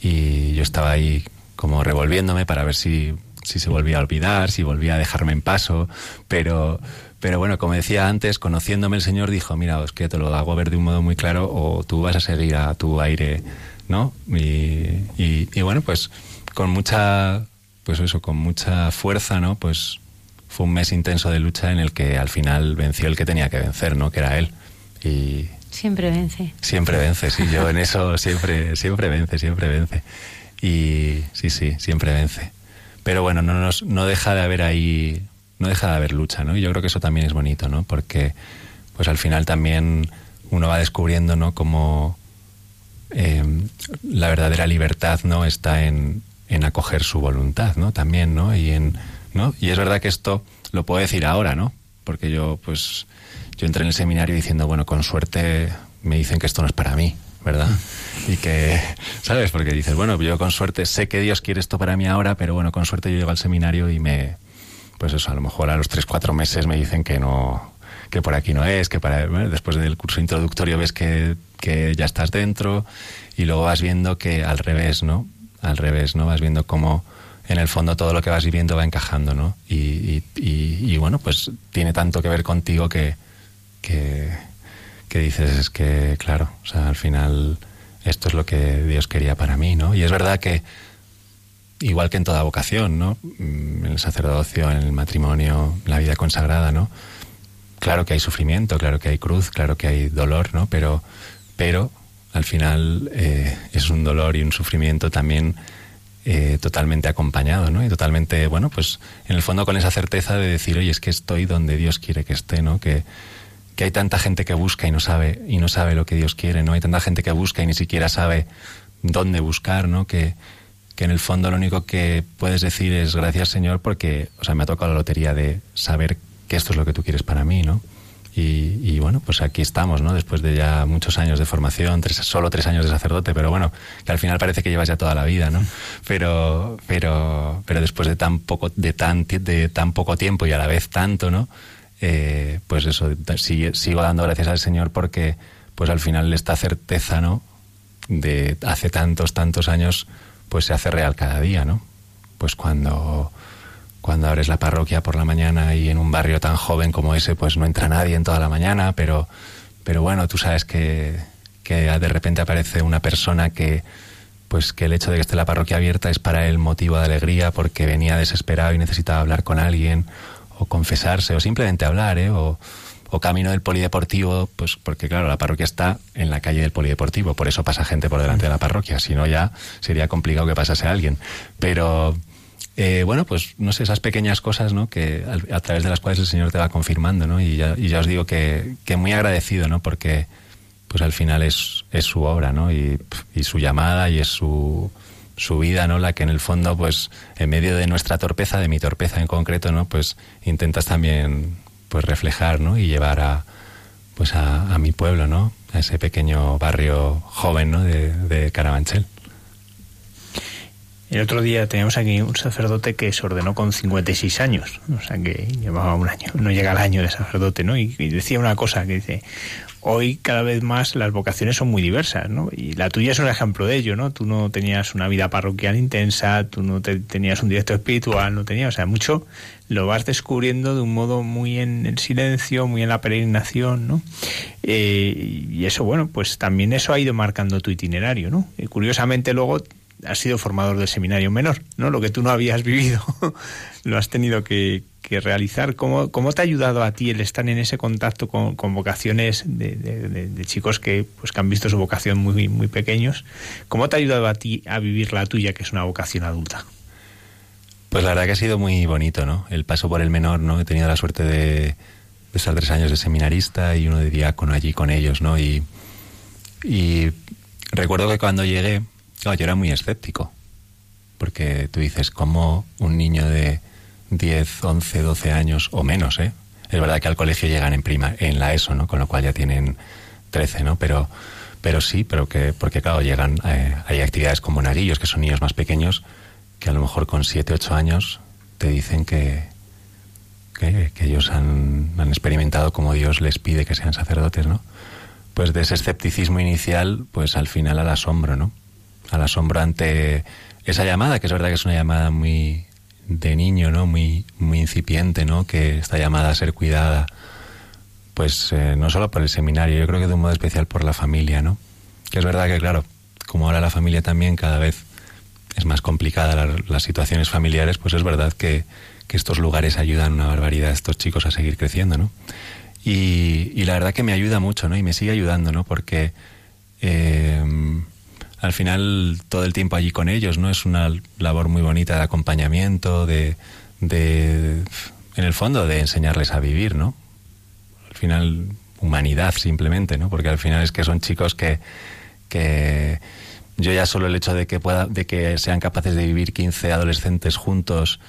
y yo estaba ahí como revolviéndome para ver si, si se volvía a olvidar, si volvía a dejarme en paso, pero, pero bueno, como decía antes, conociéndome el Señor dijo, mira, es que te lo hago ver de un modo muy claro o tú vas a seguir a tu aire, ¿no? Y, y, y bueno, pues con mucha, pues eso, con mucha fuerza, ¿no? Pues fue un mes intenso de lucha en el que al final venció el que tenía que vencer, ¿no? Que era él. Y siempre vence. Siempre vence, sí, yo en eso siempre, siempre vence, siempre vence. Y sí, sí, siempre vence. Pero bueno, no, nos, no deja de haber ahí no deja de haber lucha, ¿no? Y yo creo que eso también es bonito, ¿no? Porque, pues al final también uno va descubriendo, ¿no? Como eh, la verdadera libertad, ¿no? Está en, en, acoger su voluntad, ¿no? También, ¿no? Y en, ¿no? Y es verdad que esto lo puedo decir ahora, ¿no? Porque yo, pues, yo entré en el seminario diciendo, bueno, con suerte me dicen que esto no es para mí, ¿verdad? Y que, ¿sabes? Porque dices, bueno, yo con suerte sé que Dios quiere esto para mí ahora, pero bueno, con suerte yo llego al seminario y me, pues eso, a lo mejor a los tres, cuatro meses me dicen que no, que por aquí no es, que para, bueno, después del curso introductorio ves que, que, ya estás dentro y luego vas viendo que al revés, ¿no? Al revés, ¿no? Vas viendo cómo en el fondo todo lo que vas viviendo va encajando, ¿no? Y, y, y, y bueno, pues tiene tanto que ver contigo que, que, que dices, es que, claro, o sea, al final esto es lo que Dios quería para mí, ¿no? Y es verdad que igual que en toda vocación, ¿no? En el sacerdocio, en el matrimonio, la vida consagrada, ¿no? Claro que hay sufrimiento, claro que hay cruz, claro que hay dolor, ¿no? Pero, pero al final eh, es un dolor y un sufrimiento también eh, totalmente acompañado, ¿no? Y totalmente, bueno, pues en el fondo con esa certeza de decir, oye, es que estoy donde Dios quiere que esté, ¿no? Que, que hay tanta gente que busca y no sabe y no sabe lo que Dios quiere, ¿no? Hay tanta gente que busca y ni siquiera sabe dónde buscar, ¿no? Que, que en el fondo lo único que puedes decir es gracias Señor porque, o sea, me ha tocado la lotería de saber que esto es lo que tú quieres para mí, ¿no? Y, y, bueno, pues aquí estamos, ¿no? Después de ya muchos años de formación, tres, solo tres años de sacerdote, pero bueno, que al final parece que llevas ya toda la vida, ¿no? Pero, pero, pero después de tan poco, de tan, de tan poco tiempo y a la vez tanto, ¿no? Eh, pues eso, sigue, sigo dando gracias al Señor porque, pues al final esta certeza, ¿no? De hace tantos, tantos años, pues se hace real cada día, ¿no? Pues cuando, cuando abres la parroquia por la mañana y en un barrio tan joven como ese, pues no entra nadie en toda la mañana, pero, pero bueno, tú sabes que, que de repente aparece una persona que, pues que el hecho de que esté la parroquia abierta es para él motivo de alegría porque venía desesperado y necesitaba hablar con alguien o confesarse o simplemente hablar, ¿eh? O camino del polideportivo, pues porque claro, la parroquia está en la calle del polideportivo, por eso pasa gente por delante de la parroquia, si no ya sería complicado que pasase alguien. Pero eh, bueno, pues no sé, esas pequeñas cosas, ¿no? Que a, a, través de las cuales el Señor te va confirmando, ¿no? Y ya, y ya os digo que, que, muy agradecido, ¿no? Porque pues al final es, es su obra, ¿no? Y, y su llamada y es su, su vida, ¿no? La que en el fondo, pues, en medio de nuestra torpeza, de mi torpeza en concreto, ¿no? Pues intentas también, pues, reflejar, ¿no? Y llevar a, pues, a, a mi pueblo, ¿no? A ese pequeño barrio joven, ¿no? De, de Carabanchel. El otro día teníamos aquí un sacerdote que se ordenó con 56 años, o sea que llevaba un año, no llega al año de sacerdote, ¿no? Y, decía una cosa que dice, hoy cada vez más las vocaciones son muy diversas, ¿no? Y la tuya es un ejemplo de ello, ¿no? Tú no tenías una vida parroquial intensa, tú no te, tenías un directo espiritual, no tenías, o sea, mucho lo vas descubriendo de un modo muy en el silencio, muy en la peregrinación, ¿no? Eh, y eso, bueno, pues también eso ha ido marcando tu itinerario, ¿no? Y curiosamente luego has sido formador del seminario menor, ¿no? Lo que tú no habías vivido lo has tenido que, realizar. ¿Cómo, ¿Cómo, te ha ayudado a ti el estar en ese contacto con, vocaciones de, de, chicos que, pues, que han visto su vocación muy, muy pequeños? ¿Cómo te ha ayudado a ti a vivir la tuya, que es una vocación adulta? Pues la verdad que ha sido muy bonito, ¿no? El paso por el menor, ¿no? He tenido la suerte de, de estar tres años de seminarista y uno de diácono allí con ellos, ¿no? Y, y recuerdo que cuando llegué, yo era muy escéptico, porque tú dices, ¿cómo un niño de 10, 11, 12 años o menos, eh? Es verdad que al colegio llegan en prima, en la ESO, ¿no? Con lo cual ya tienen 13, ¿no? Pero, pero sí, pero que, porque claro, llegan, eh, hay actividades como naguillos, que son niños más pequeños, que a lo mejor con 7, 8 años te dicen que, que, ellos han, han experimentado como Dios les pide que sean sacerdotes, ¿no? Pues de ese escepticismo inicial, pues al final al asombro, ¿no? al asombro ante esa llamada, que es verdad que es una llamada muy de niño, ¿no? Muy, muy incipiente, ¿no? Que está llamada a ser cuidada, pues eh, no solo por el seminario, yo creo que de un modo especial por la familia, ¿no? Que es verdad que, claro, como ahora la familia también cada vez es más complicada la, las situaciones familiares, pues es verdad que, que, estos lugares ayudan una barbaridad a estos chicos a seguir creciendo, ¿no? Y, y, la verdad que me ayuda mucho, ¿no? Y me sigue ayudando, ¿no? Porque eh, al final todo el tiempo allí con ellos, ¿no? Es una labor muy bonita de acompañamiento, de, de en el fondo, de enseñarles a vivir, ¿no? Al final, humanidad simplemente, ¿no? Porque al final es que son chicos que, que yo ya solo el hecho de que pueda, de que sean capaces de vivir 15 adolescentes juntos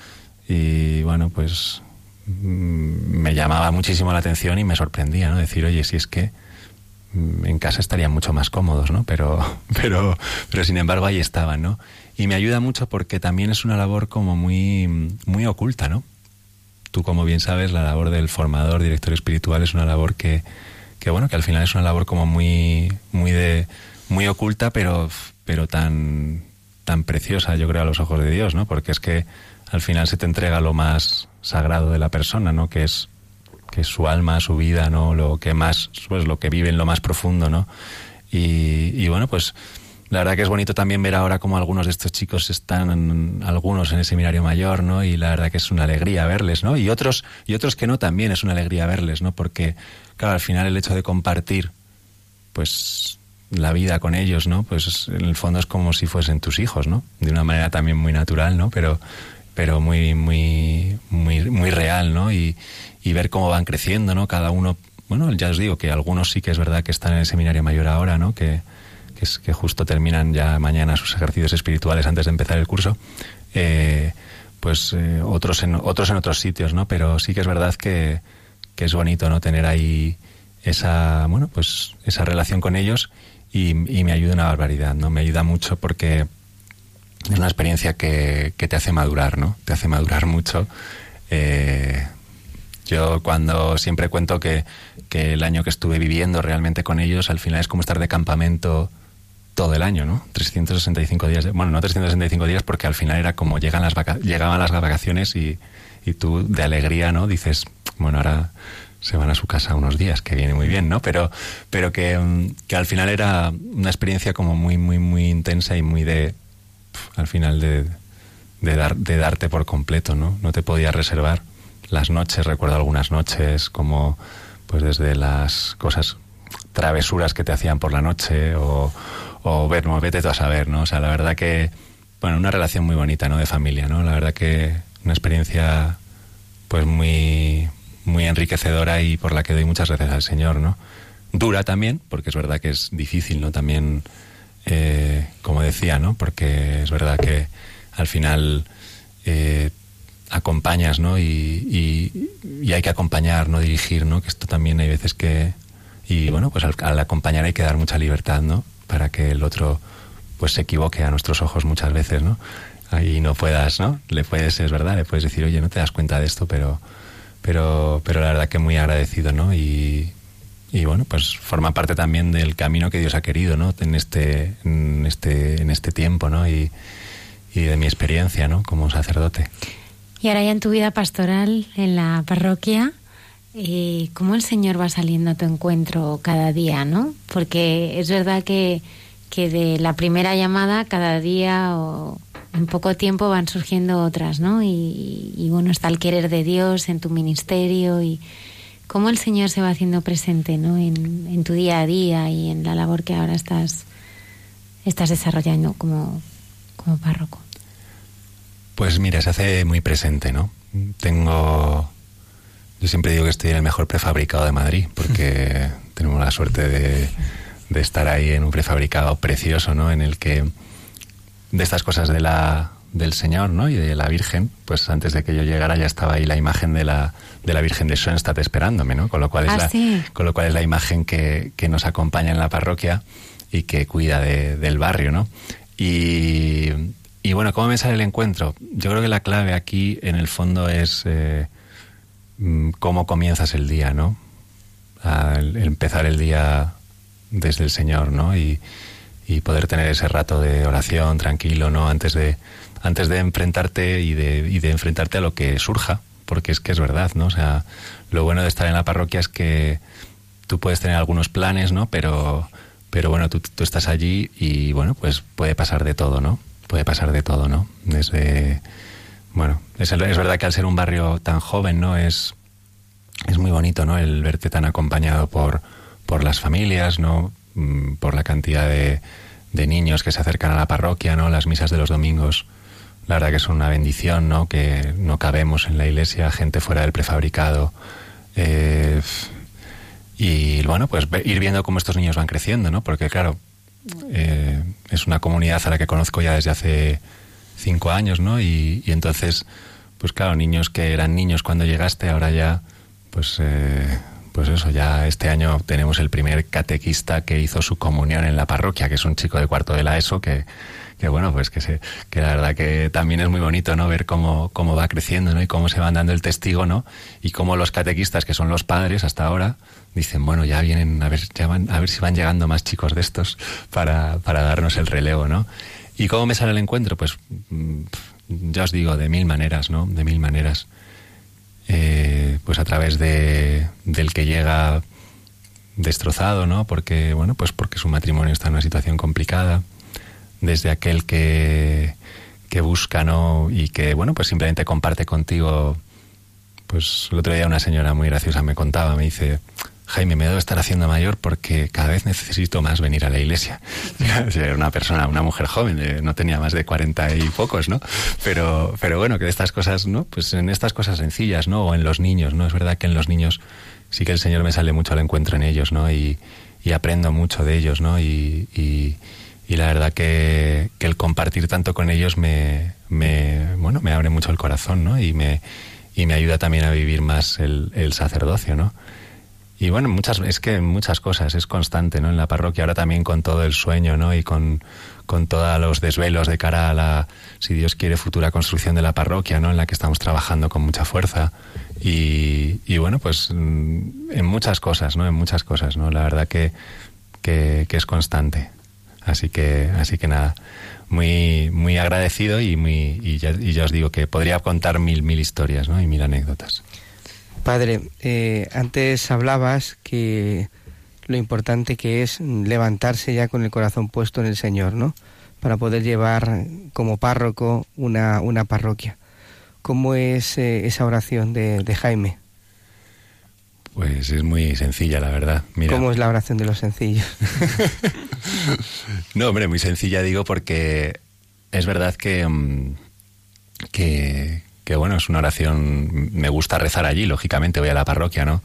y bueno, pues me llamaba muchísimo la atención y me sorprendía, ¿no? Decir, oye, si es que en casa estarían mucho más cómodos, ¿no? Pero, pero, pero sin embargo ahí estaban, ¿no? Y me ayuda mucho porque también es una labor como muy, muy oculta, ¿no? Tú, como bien sabes, la labor del formador, director espiritual, es una labor que, que bueno, que al final es una labor como muy, muy de, muy oculta, pero, pero tan, tan preciosa, yo creo, a los ojos de Dios, ¿no? Porque es que al final se te entrega lo más sagrado de la persona, ¿no? Que es que es su alma, su vida, ¿no? Lo que más, pues lo que vive en lo más profundo, ¿no? Y, y bueno, pues la verdad que es bonito también ver ahora cómo algunos de estos chicos están, algunos en el seminario mayor, ¿no? Y la verdad que es una alegría verles, ¿no? Y otros, y otros que no también es una alegría verles, ¿no? Porque, claro, al final el hecho de compartir, pues, la vida con ellos, ¿no? Pues en el fondo es como si fuesen tus hijos, ¿no? De una manera también muy natural, ¿no? Pero, pero muy, muy, muy, muy real, ¿no? Y, y ver cómo van creciendo, ¿no? Cada uno, bueno, ya os digo que algunos sí que es verdad que están en el seminario mayor ahora, ¿no? Que, que, es, que justo terminan ya mañana sus ejercicios espirituales antes de empezar el curso. Eh, pues eh, otros en otros en otros sitios, ¿no? Pero sí que es verdad que, que es bonito, ¿no? Tener ahí esa, bueno, pues esa relación con ellos y, y me ayuda una barbaridad, ¿no? Me ayuda mucho porque es una experiencia que, que te hace madurar, ¿no? Te hace madurar mucho. Eh, yo cuando siempre cuento que, que, el año que estuve viviendo realmente con ellos, al final es como estar de campamento todo el año, ¿no? 365 días. Bueno, no 365 días porque al final era como llegan las vaca llegaban las vacaciones y, y tú de alegría, ¿no? Dices, bueno, ahora se van a su casa unos días, que viene muy bien, ¿no? Pero, pero que, que al final era una experiencia como muy, muy, muy intensa y muy de, al final de, de, dar, de darte por completo, ¿no? No te podías reservar las noches, recuerdo algunas noches como pues desde las cosas travesuras que te hacían por la noche o, o ver, no, vete tú a saber, ¿no? O sea, la verdad que, bueno, una relación muy bonita, ¿no? De familia, ¿no? La verdad que una experiencia, pues muy, muy enriquecedora y por la que doy muchas gracias al Señor, ¿no? Dura también, porque es verdad que es difícil, ¿no? También, eh, como decía, ¿no? Porque es verdad que al final eh, acompañas, ¿no? Y, y- y hay que acompañar, no dirigir, ¿no? Que esto también hay veces que... Y bueno, pues al, al acompañar hay que dar mucha libertad, ¿no? Para que el otro pues se equivoque a nuestros ojos muchas veces, ¿no? Ahí no puedas, ¿no? Le puedes, es verdad, le puedes decir, oye, no te das cuenta de esto, pero, pero, pero la verdad que muy agradecido, ¿no? Y, y bueno, pues forma parte también del camino que Dios ha querido, ¿no? En este, en este, en este tiempo, ¿no? Y, y de mi experiencia, ¿no? Como sacerdote. Y ahora ya en tu vida pastoral, en la parroquia, eh, ¿cómo el Señor va saliendo a tu encuentro cada día, no? Porque es verdad que, que de la primera llamada cada día o en poco tiempo van surgiendo otras, ¿no? Y, y bueno, está el querer de Dios en tu ministerio y cómo el Señor se va haciendo presente, ¿no? En, en tu día a día y en la labor que ahora estás, estás desarrollando como, como párroco. Pues mira, se hace muy presente, ¿no? Tengo. Yo siempre digo que estoy en el mejor prefabricado de Madrid, porque tenemos la suerte de, de estar ahí en un prefabricado precioso, ¿no? En el que. De estas cosas de la, del Señor, ¿no? Y de la Virgen, pues antes de que yo llegara ya estaba ahí la imagen de la, de la Virgen de Schoenstatt esperándome, ¿no? Con lo cual es, Ah, la, sí. con lo cual es la imagen que, que nos acompaña en la parroquia y que cuida de- del barrio, ¿no? Y, y bueno, ¿cómo me sale el encuentro? Yo creo que la clave aquí, en el fondo, es eh, mm, cómo comienzas el día, ¿no? Al empezar el día desde el Señor, ¿no? Y, y poder tener ese rato de oración tranquilo, ¿no? Antes de, antes de enfrentarte y de, y de enfrentarte a lo que surja, porque es que es verdad, ¿no? O sea, lo bueno de estar en la parroquia es que tú puedes tener algunos planes, ¿no? Pero, pero bueno, tú, estás allí y bueno, pues puede pasar de todo, ¿no? Puede pasar de todo, ¿no? Desde, bueno, es, es verdad que al ser un barrio tan joven, ¿no? Es, es muy bonito, ¿no? El verte tan acompañado por, por las familias, ¿no? Mm, Por la cantidad de, niños que se acercan a la parroquia, ¿no? Las misas de los domingos, la verdad que son una bendición, ¿no? Que no cabemos en la iglesia, gente fuera del prefabricado. Eh, y bueno, pues ir viendo cómo estos niños van creciendo, ¿no? Porque claro, eh, es una comunidad a la que conozco ya desde hace cinco años, ¿no? Y, y entonces, pues claro, niños que eran niños cuando llegaste, ahora ya, pues, eh, pues eso, ya este año tenemos el primer catequista que hizo su comunión en la parroquia, que es un chico de cuarto de la ESO, que, que bueno, pues que, se, que la verdad que también es muy bonito, ¿no? Ver cómo, cómo va creciendo, ¿no? Y cómo se van dando el testigo, ¿no? Y cómo los catequistas, que son los padres hasta ahora, dicen, bueno, ya vienen, a ver, ya van, a ver si van llegando más chicos de estos para, para darnos el relevo, ¿no? ¿Y cómo me sale el encuentro? Pues mm, ya os digo, de mil maneras, ¿no? De mil maneras. Eh, pues a través de, del que llega destrozado, ¿no? Porque, bueno, pues porque su matrimonio está en una situación complicada. Desde aquel que, que busca, ¿no? Y que, bueno, pues simplemente comparte contigo. Pues el otro día una señora muy graciosa me contaba, me dice, Jaime, me debo estar haciendo mayor porque cada vez necesito más venir a la iglesia. Era una persona, una mujer joven, eh, no tenía más de cuarenta y pocos, ¿no? Pero, pero bueno, que de estas cosas, ¿no? Pues en estas cosas sencillas, ¿no? O en los niños, ¿no? Es verdad que en los niños sí que el Señor me sale mucho al encuentro en ellos, ¿no? Y, y aprendo mucho de ellos, ¿no? Y, y, y la verdad que, que el compartir tanto con ellos me, me, bueno, me abre mucho el corazón, ¿no? Y me, y me ayuda también a vivir más el, el sacerdocio, ¿no? Y bueno, muchas, es que muchas cosas, es constante, ¿no? En la parroquia, ahora también con todo el sueño, ¿no? Y con, con todos los desvelos de cara a la, si Dios quiere, futura construcción de la parroquia, ¿no? En la que estamos trabajando con mucha fuerza. Y, y bueno, pues mm, en muchas cosas, ¿no? En muchas cosas, ¿no? La verdad que, que, que es constante. Así que, así que nada, muy, muy agradecido y muy, y ya, y ya os digo que podría contar mil, mil historias, ¿no? Y mil anécdotas. Padre, eh, antes hablabas que lo importante que es levantarse ya con el corazón puesto en el Señor, ¿no? Para poder llevar como párroco una, una parroquia. ¿Cómo es eh, esa oración de, de Jaime? Pues es muy sencilla, la verdad. Mira. ¿Cómo es la oración de los sencillos? no, hombre, muy sencilla digo porque es verdad que, mm, que, que, bueno, es una oración, me gusta rezar allí, lógicamente voy a la parroquia, ¿no?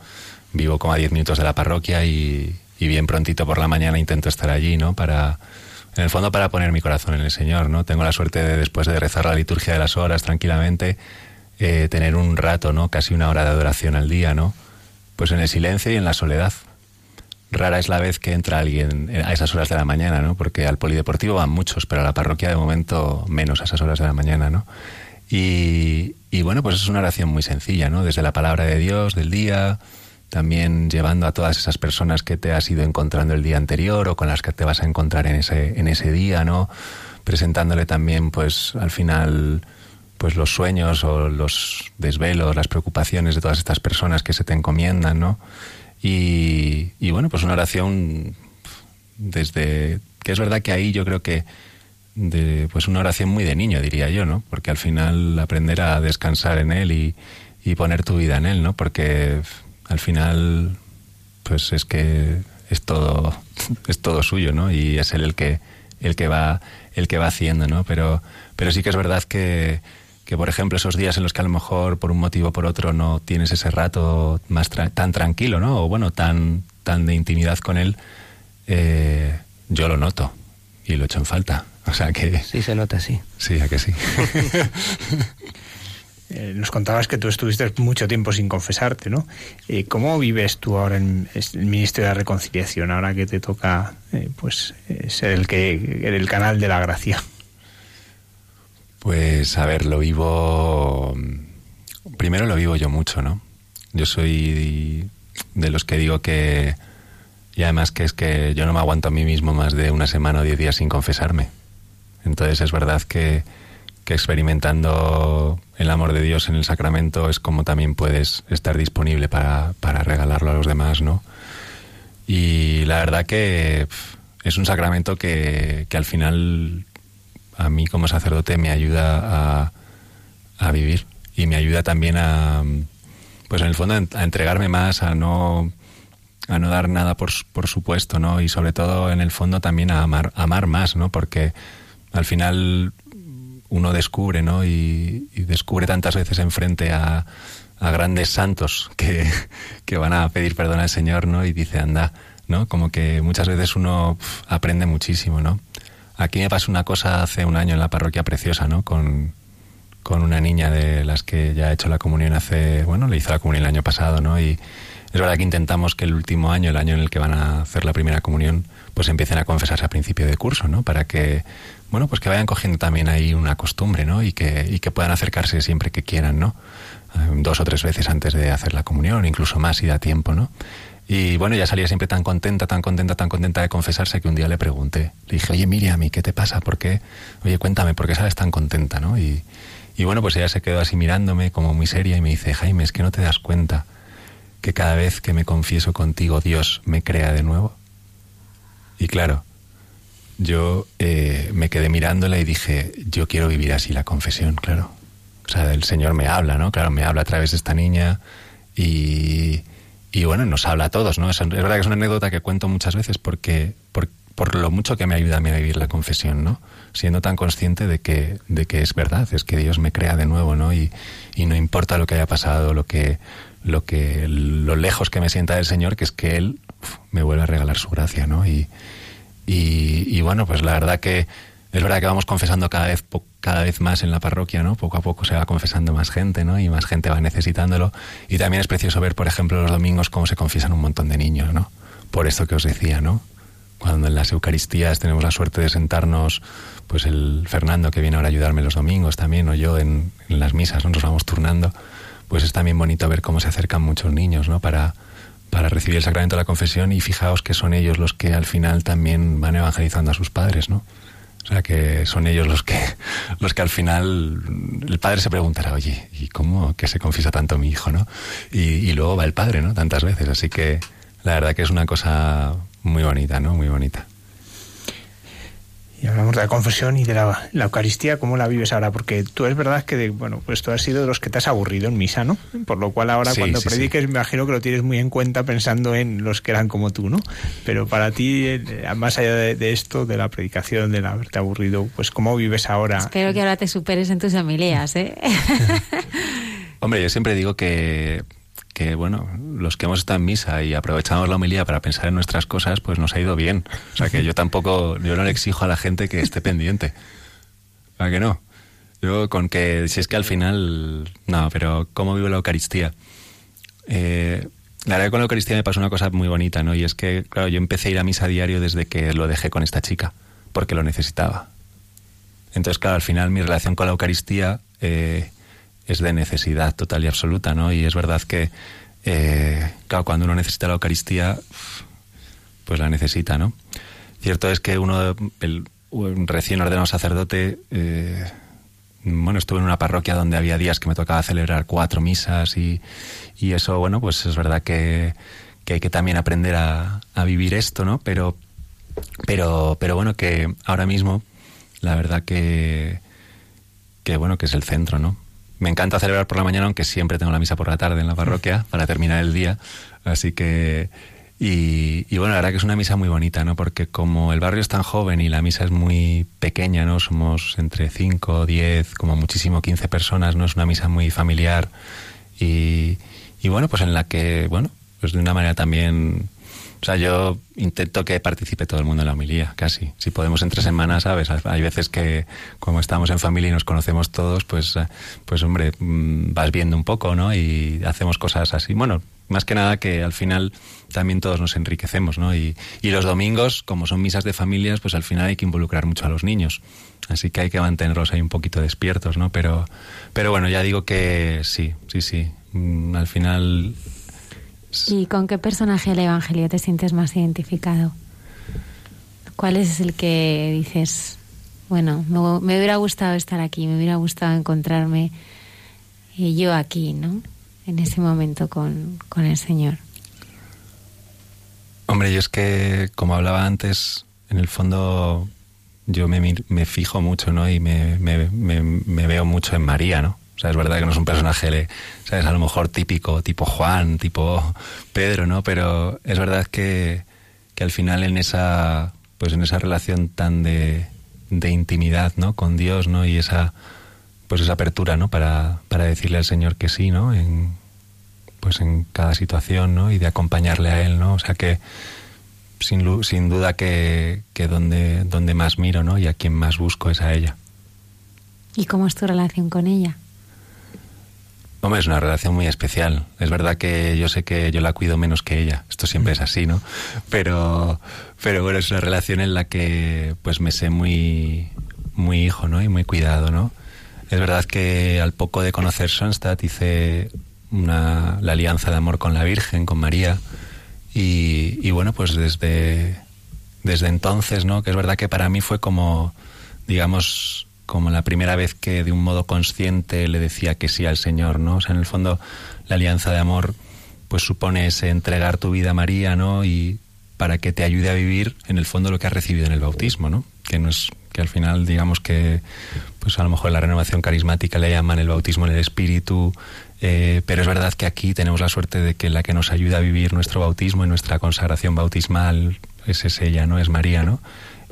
Vivo como a 10 minutos de la parroquia y, bien prontito por la mañana intento estar allí, ¿no? Para, en el fondo para poner mi corazón en el Señor, ¿no? Tengo la suerte de después de rezar la liturgia de las horas tranquilamente, eh, tener un rato, ¿no? Casi una hora de adoración al día, ¿no? Pues en el silencio y en la soledad. Rara es la vez que entra alguien a esas horas de la mañana, ¿no? Porque al polideportivo van muchos, pero a la parroquia de momento menos a esas horas de la mañana, ¿no? Y, y bueno, pues es una oración muy sencilla, ¿no? Desde la palabra de Dios, del día, también llevando a todas esas personas que te has ido encontrando el día anterior o con las que te vas a encontrar en ese, en ese día, ¿no? Presentándole también, pues, al final, pues los sueños o los desvelos, las preocupaciones de todas estas personas que se te encomiendan, ¿no? Y, y bueno, pues una oración desde, que es verdad que ahí yo creo que de, pues una oración muy de niño, diría yo, ¿no? Porque al final aprender a descansar en él y, y poner tu vida en él, ¿no? Porque al final, pues es que es todo, es todo suyo, ¿no? Y es él el que, el que va, el que va haciendo, ¿no? Pero, pero sí que es verdad que, que, por ejemplo, esos días en los que a lo mejor por un motivo o por otro no tienes ese rato más tra tan tranquilo, ¿no? O bueno, tan, tan de intimidad con él, eh, yo lo noto y lo echo en falta. O sea que... Sí, se nota, sí. Sí, a que sí. Eh, nos contabas que tú estuviste mucho tiempo sin confesarte, ¿no? Eh, ¿Cómo vives tú ahora en el Ministerio de la Reconciliación, ahora que te toca eh, pues eh, ser el que el canal de la gracia? Pues a ver, lo vivo. Primero lo vivo yo mucho, ¿no? Yo soy de los que digo que. Y además que es que yo no me aguanto a mí mismo más de una semana o diez días sin confesarme. Entonces es verdad que, que experimentando el amor de Dios en el sacramento es como también puedes estar disponible para, para regalarlo a los demás, ¿no? Y la verdad que es un sacramento que, que, al final a mí como sacerdote me ayuda a, a, vivir y me ayuda también a, pues en el fondo a entregarme más, a no a no dar nada por, por supuesto, ¿no? Y sobre todo en el fondo también a amar, amar más, ¿no? Porque al final uno descubre, ¿no? Y, descubre tantas veces enfrente a, a grandes santos que, que, van a pedir perdón al Señor, ¿no? Y dice, anda, ¿no? Como que muchas veces uno aprende muchísimo, ¿no? Aquí me pasó una cosa hace un año en la parroquia preciosa, ¿no? Con, con una niña de las que ya ha hecho la comunión hace, bueno, le hizo la comunión el año pasado, ¿no? Y es verdad que intentamos que el último año, el año en el que van a hacer la primera comunión, pues empiecen a confesarse a principio de curso, ¿no? Para que, bueno, pues que vayan cogiendo también ahí una costumbre, ¿no? Y que, y que puedan acercarse siempre que quieran, ¿no? Dos o tres veces antes de hacer la comunión, incluso más si da tiempo, ¿no? Y bueno, ya salía siempre tan contenta, tan contenta, tan contenta de confesarse que un día le pregunté, le dije, oye Miriam, ¿y qué te pasa? ¿Por qué? Oye, cuéntame, ¿por qué sales tan contenta, no? Y, y bueno, pues ella se quedó así mirándome como muy seria y me dice, Jaime, es que no te das cuenta que cada vez que me confieso contigo Dios me crea de nuevo. Y claro, yo eh, me quedé mirándola y dije, yo quiero vivir así la confesión, claro. O sea, el Señor me habla, ¿no? Claro, me habla a través de esta niña y, y bueno, nos habla a todos, ¿no? Es, verdad que es una anécdota que cuento muchas veces porque, por, lo mucho que me ayuda a mí a vivir la confesión, ¿no? Siendo tan consciente de que, de que es verdad, es que Dios me crea de nuevo, ¿no? Y, y no importa lo que haya pasado, lo que, lo que, lo lejos que me sienta del Señor, que es que Él me vuelve a regalar su gracia, ¿no? Y, y, bueno, pues la verdad que es verdad que vamos confesando cada vez, cada vez más en la parroquia, ¿no? Poco a poco se va confesando más gente, ¿no? Y más gente va necesitándolo. Y también es precioso ver, por ejemplo, los domingos cómo se confiesan un montón de niños, ¿no? Por esto que os decía, ¿no? Cuando en las Eucaristías tenemos la suerte de sentarnos, pues el Fernando que viene ahora a ayudarme los domingos también, o yo en, en las misas, ¿no? Nos vamos turnando, pues es también bonito ver cómo se acercan muchos niños, ¿no? Para, para recibir el sacramento de la confesión y fijaos que son ellos los que al final también van evangelizando a sus padres, ¿no? O sea que son ellos los que, los que al final el padre se preguntará, oye, ¿y cómo que se confiesa tanto mi hijo, no? Y, y, luego va el padre, ¿no? Tantas veces. Así que la verdad que es una cosa muy bonita, ¿no? Muy bonita. Y hablamos de la confesión y de la, la, Eucaristía, ¿cómo la vives ahora? Porque tú es verdad que, de, bueno, pues tú has sido de los que te has aburrido en misa, ¿no? Por lo cual ahora Sí, cuando sí, prediques me imagino que lo tienes muy en cuenta pensando en los que eran como tú, ¿no? Pero para ti, eh, más allá de, de esto, de la predicación, de haberte aburrido, pues ¿cómo vives ahora? Espero que ahora te superes en tus homilías, ¿eh? Hombre, yo siempre digo que, que, bueno, los que hemos estado en misa y aprovechamos la homilía para pensar en nuestras cosas, pues nos ha ido bien. O sea que yo tampoco, yo no le exijo a la gente que esté pendiente. ¿A que no? Yo con que, si es que al final, no, pero ¿cómo vivo la Eucaristía? Eh, la verdad que con la Eucaristía me pasó una cosa muy bonita, ¿no? Y es que, claro, yo empecé a ir a misa diario desde que lo dejé con esta chica, porque lo necesitaba. Entonces, claro, al final mi relación con la Eucaristía eh, es de necesidad total y absoluta, ¿no? Y es verdad que, eh, claro, cuando uno necesita la Eucaristía, pues la necesita, ¿no? Cierto es que uno, un recién ordenado sacerdote, eh, bueno, estuve en una parroquia donde había días que me tocaba celebrar cuatro misas y, y eso, bueno, pues es verdad que, que hay que también aprender a, a, vivir esto, ¿no? Pero, pero, pero bueno, que ahora mismo, la verdad que, que bueno, que es el centro, ¿no? Me encanta celebrar por la mañana, aunque siempre tengo la misa por la tarde en la parroquia para terminar el día. Así que, y, y, bueno, la verdad que es una misa muy bonita, ¿no? Porque como el barrio es tan joven y la misa es muy pequeña, ¿no? Somos entre 5, 10, como muchísimo 15 personas, ¿no? Es una misa muy familiar y, y bueno, pues en la que, bueno, pues de una manera también... O sea, yo intento que participe todo el mundo en la homilía, casi. Si podemos entre semanas, ¿sabes? Hay veces que, como estamos en familia y nos conocemos todos, pues, pues hombre, vas viendo un poco, ¿no? Y hacemos cosas así. Bueno, más que nada que al final también todos nos enriquecemos, ¿no? Y, y los domingos, como son misas de familias, pues al final hay que involucrar mucho a los niños. Así que hay que mantenerlos ahí un poquito despiertos, ¿no? Pero, pero bueno, ya digo que sí, sí, sí. Al final ¿Y con qué personaje del Evangelio te sientes más identificado? ¿Cuál es el que dices, bueno, me, me hubiera gustado estar aquí, me hubiera gustado encontrarme eh, yo aquí, ¿no? En ese momento con, con el Señor. Hombre, yo es que, como hablaba antes, en el fondo yo me, me fijo mucho, ¿no? Y me, me, me, veo mucho en María, ¿no? Sea, es verdad que no es un personaje, ¿sabes? A lo mejor típico, tipo Juan, tipo Pedro, ¿no? Pero es verdad que, que al final en esa, pues en esa relación tan de, de intimidad, ¿no? Con Dios, ¿no? Y esa, pues esa apertura, ¿no? Para, para decirle al Señor que sí, ¿no? En, pues en cada situación, ¿no? Y de acompañarle a Él, ¿no? O sea que sin, sin duda que, que donde, donde más miro, ¿no? Y a quien más busco es a ella. ¿Y cómo es tu relación con ella? Hombre, es una relación muy especial. Es verdad que yo sé que yo la cuido menos que ella. Esto siempre es así, ¿no? Pero, pero bueno, es una relación en la que pues me sé muy, muy hijo, ¿no? Y muy cuidado, ¿no? Es verdad que al poco de conocer Sonstadt hice una, la alianza de amor con la Virgen, con María. Y, y bueno, pues desde, desde entonces, ¿no? Que es verdad que para mí fue como, digamos, como la primera vez que de un modo consciente le decía que sí al Señor, ¿no? O sea, en el fondo la alianza de amor pues supone ese entregar tu vida a María, ¿no? Y para que te ayude a vivir en el fondo lo que has recibido en el bautismo, ¿no? Que no es que al final digamos que pues a lo mejor la renovación carismática le llaman el bautismo en el espíritu, eh, pero es verdad que aquí tenemos la suerte de que la que nos ayuda a vivir nuestro bautismo y nuestra consagración bautismal es, es ella, ¿no? Es María, ¿no?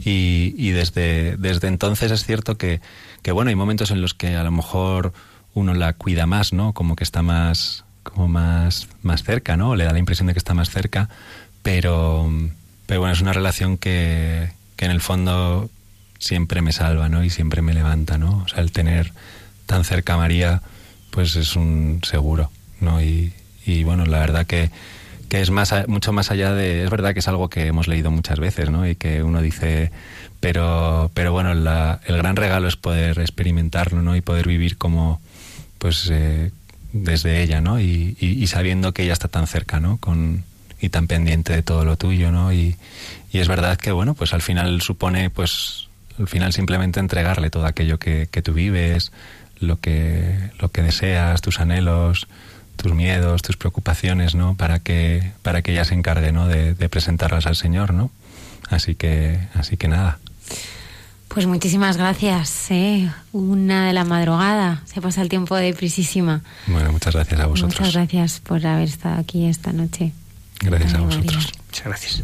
Y, y, desde, desde entonces es cierto que, que, bueno, hay momentos en los que a lo mejor uno la cuida más, ¿no? Como que está más, como más, más cerca, ¿no? Le da la impresión de que está más cerca, pero, pero bueno, es una relación que, que en el fondo siempre me salva, ¿no? Y siempre me levanta, ¿no? O sea, el tener tan cerca a María, pues es un seguro, ¿no? Y, y bueno, la verdad que, que es más mucho más allá de es verdad que es algo que hemos leído muchas veces no y que uno dice pero pero bueno la, el gran regalo es poder experimentarlo no y poder vivir como pues eh, desde ella no y, y, y, sabiendo que ella está tan cerca no con y tan pendiente de todo lo tuyo no y, y es verdad que bueno pues al final supone pues al final simplemente entregarle todo aquello que, que tú vives lo que lo que deseas tus anhelos tus miedos, tus preocupaciones, ¿no? Para que, para que ella se encargue, ¿no? De, de, presentarlas al Señor, ¿no? Así que, así que nada. Pues muchísimas gracias. ¿eh? Una de la madrugada. Se pasa el tiempo deprisísima. Bueno, muchas gracias a vosotros. Muchas gracias por haber estado aquí esta noche. Gracias a vosotros. María. Muchas gracias.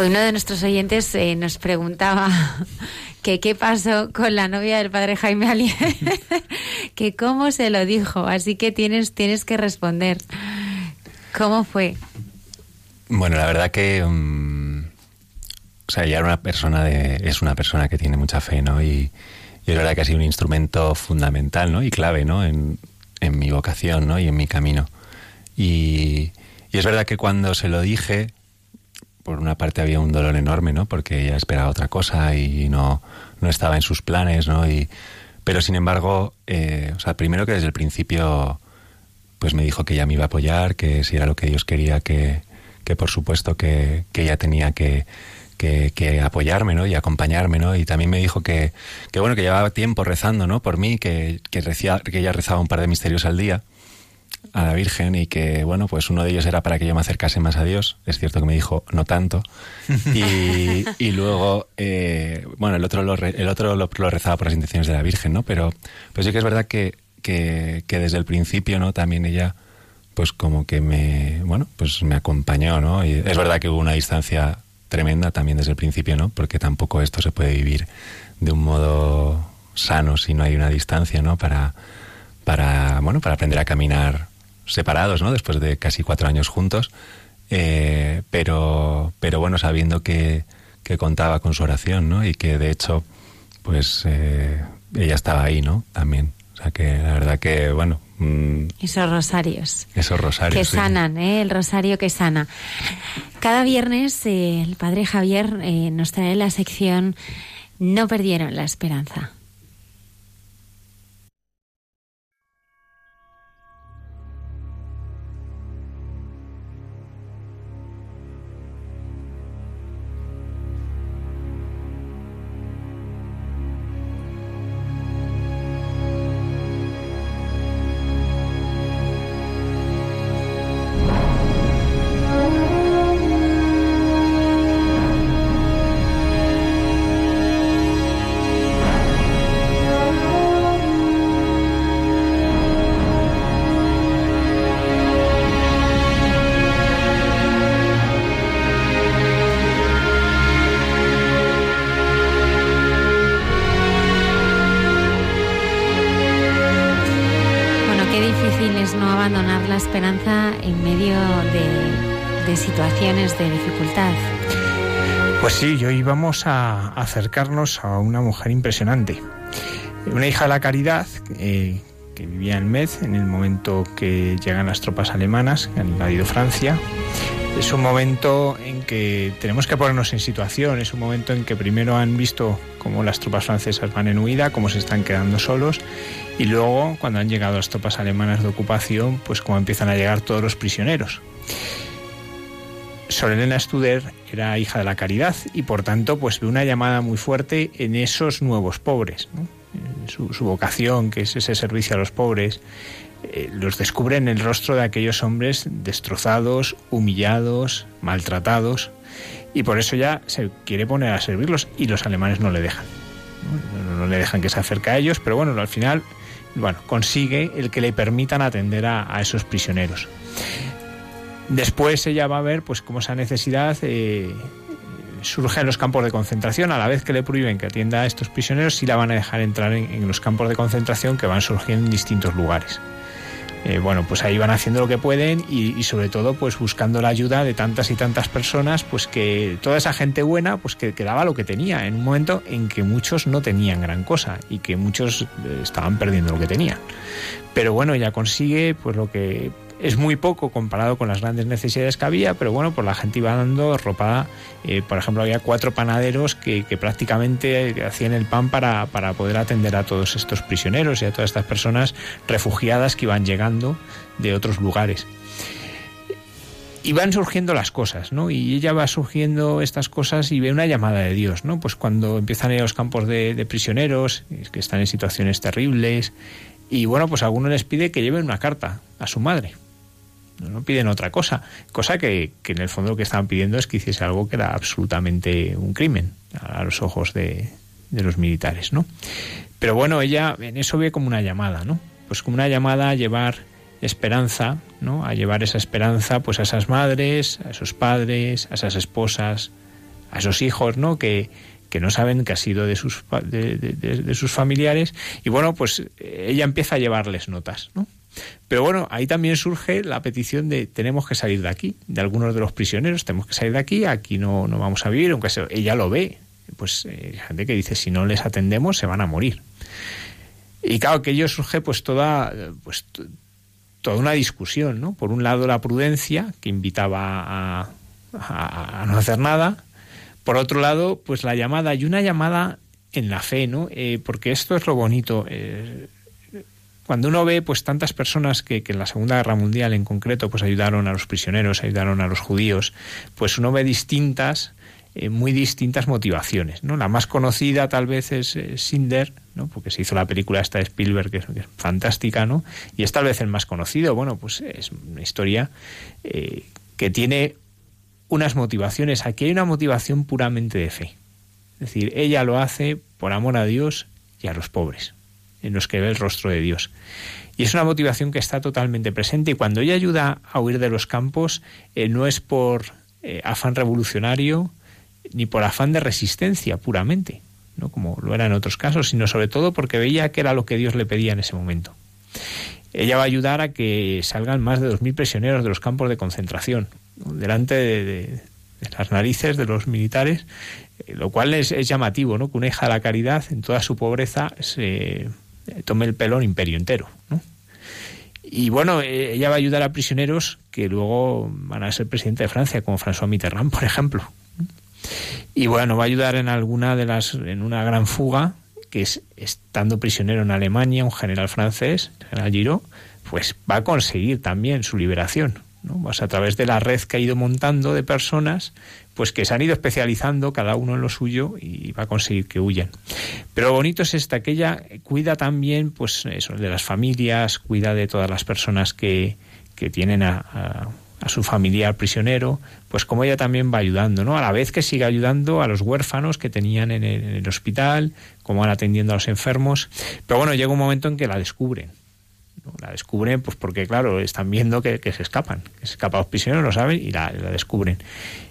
Hoy uno de nuestros oyentes eh, nos preguntaba que qué pasó con la novia del padre Jaime Alier, que cómo se lo dijo, así que tienes, tienes que responder. ¿Cómo fue? Bueno, la verdad que. mm, o sea, ya era una persona de. Es una persona que tiene mucha fe, ¿no? Y, y es verdad que ha sido un instrumento fundamental, ¿no? Y clave, ¿no? En, en mi vocación, ¿no? Y en mi camino. Y, y es verdad que cuando se lo dije, por una parte había un dolor enorme, ¿no? Porque ella esperaba otra cosa y no, no estaba en sus planes, ¿no? Y, pero sin embargo, eh, o sea, primero que desde el principio, pues me dijo que ella me iba a apoyar, que si era lo que Dios quería, que, que por supuesto que, que ella tenía que, que, que apoyarme, ¿no? Y acompañarme, ¿no? Y también me dijo que, que bueno, que llevaba tiempo rezando, ¿no? Por mí, que, que, recía- que ella rezaba un par de misterios al día a la Virgen y que, bueno, pues uno de ellos era para que yo me acercase más a Dios. Es cierto que me dijo, no tanto. Y, y luego, eh, bueno, el otro, lo, re- el otro lo, lo rezaba por las intenciones de la Virgen, ¿no? Pero, pero sí que es verdad que, que, que desde el principio, ¿no? También ella, pues como que me, bueno, pues me acompañó, ¿no? Y es verdad que hubo una distancia tremenda también desde el principio, ¿no? Porque tampoco esto se puede vivir de un modo sano si no hay una distancia, ¿no? Para, para, bueno, para aprender a caminar separados, ¿no? Después de casi cuatro años juntos. Eh, pero, pero bueno, sabiendo que, que contaba con su oración, ¿no? Y que de hecho, pues eh, ella estaba ahí, ¿no? También. O sea que la verdad que, bueno, mm, Esos rosarios. esos rosarios. Que sí. sanan, ¿eh? el rosario que sana. Cada viernes eh, el padre Javier eh, nos trae la sección No perdieron la esperanza. Vamos a acercarnos a una mujer impresionante. Una hija de la caridad eh, que vivía en Metz en el momento que llegan las tropas alemanas que han invadido Francia. Es un momento en que tenemos que ponernos en situación, es un momento en que primero han visto cómo las tropas francesas van en huida, cómo se están quedando solos, y luego cuando han llegado las tropas alemanas de ocupación, pues cómo empiezan a llegar todos los prisioneros. Sor Elena Studer era hija de la caridad y por tanto pues ve una llamada muy fuerte en esos nuevos pobres. Su, vocación, que es ese servicio a los pobres, eh, los descubre en el rostro de aquellos hombres destrozados, humillados, maltratados y por eso ya se quiere poner a servirlos y los alemanes no le dejan. No, le dejan que se acerque a ellos, pero bueno, al final bueno, consigue el que le permitan atender a esos prisioneros. Después ella va a ver pues cómo esa necesidad eh, surge en los campos de concentración. A la vez que le prohíben que atienda a estos prisioneros, sí la van a dejar entrar en, los campos de concentración que van surgiendo en distintos lugares. Eh, bueno, pues ahí van haciendo lo que pueden y, sobre todo pues buscando la ayuda de tantas y tantas personas, pues que toda esa gente buena pues que, que daba lo que tenía en un momento en que muchos no tenían gran cosa y que muchos eh, estaban perdiendo lo que tenían. Pero bueno, ella consigue pues lo que es muy poco comparado con las grandes necesidades que había, pero bueno, pues la gente iba dando ropa. Eh, por ejemplo, había cuatro panaderos que, que prácticamente hacían el pan para, para, poder atender a todos estos prisioneros y a todas estas personas refugiadas que iban llegando de otros lugares. Y van surgiendo las cosas, ¿no? Y ella va surgiendo estas cosas y ve una llamada de Dios, ¿no? Pues cuando empiezan a ir a los campos de, prisioneros, que están en situaciones terribles, y bueno, pues alguno les pide que lleven una carta a su madre, no piden otra cosa, cosa que, que, en el fondo lo que estaban pidiendo es que hiciese algo que era absolutamente un crimen a los ojos de, de, los militares, ¿no? Pero bueno, ella en eso ve como una llamada, ¿no? Pues como una llamada a llevar esperanza, ¿no? A llevar esa esperanza pues a esas madres, a esos padres, a esas esposas, a esos hijos, ¿no? Que, que no saben que ha sido de sus, de, de, sus familiares y bueno, pues ella empieza a llevarles notas, ¿no? Pero bueno, ahí también surge la petición de tenemos que salir de aquí, de algunos de los prisioneros, tenemos que salir de aquí, aquí no, no vamos a vivir, aunque ella lo ve, pues eh, gente que dice si no les atendemos se van a morir. Y claro, que ello surge pues toda, pues toda una discusión, ¿no? Por un lado la prudencia, que invitaba a no hacer nada, por otro lado, pues la llamada, y una llamada en la fe, ¿no? Eh, porque esto es lo bonito. Eh, cuando uno ve pues tantas personas que, que, en la Segunda Guerra Mundial en concreto pues ayudaron a los prisioneros, ayudaron a los judíos, pues uno ve distintas, eh, muy distintas motivaciones. ¿no? La más conocida tal vez es eh, Sinder, ¿no? porque se hizo la película esta de Spielberg, que es, fantástica, ¿no? y es tal vez el más conocido. Bueno, pues es una historia eh, que tiene unas motivaciones. Aquí hay una motivación puramente de fe. Es decir, ella lo hace por amor a Dios y a los pobres en los que ve el rostro de Dios. Y es una motivación que está totalmente presente y cuando ella ayuda a huir de los campos eh, no es por eh, afán revolucionario ni por afán de resistencia puramente, ¿no? como lo era en otros casos, sino sobre todo porque veía que era lo que Dios le pedía en ese momento. Ella va a ayudar a que salgan más de 2.000 prisioneros de los campos de concentración, delante de, las narices de los militares, eh, lo cual es, es, llamativo, ¿no? que una hija de la caridad en toda su pobreza se tome el pelo imperio entero. ¿no? Y bueno, ella va a ayudar a prisioneros que luego van a ser presidente de Francia, como François Mitterrand, por ejemplo. Y bueno, va a ayudar en alguna de las, en una gran fuga, que es estando prisionero en Alemania, un general francés, el general Giraud, pues va a conseguir también su liberación. ¿no? Pues a través de la red que ha ido montando de personas, pues que se han ido especializando cada uno en lo suyo y va a conseguir que huyan. Pero lo bonito es esta, que ella cuida también, pues eso, de las familias, cuida de todas las personas que, que tienen a, a, a, su familiar prisionero, pues como ella también va ayudando, ¿no? A la vez que sigue ayudando a los huérfanos que tenían en el, en el hospital, como van atendiendo a los enfermos. Pero bueno, llega un momento en que la descubren ¿no? La descubren pues porque, claro, están viendo que, se escapan, que se escapan los prisioneros, lo saben, y la descubren.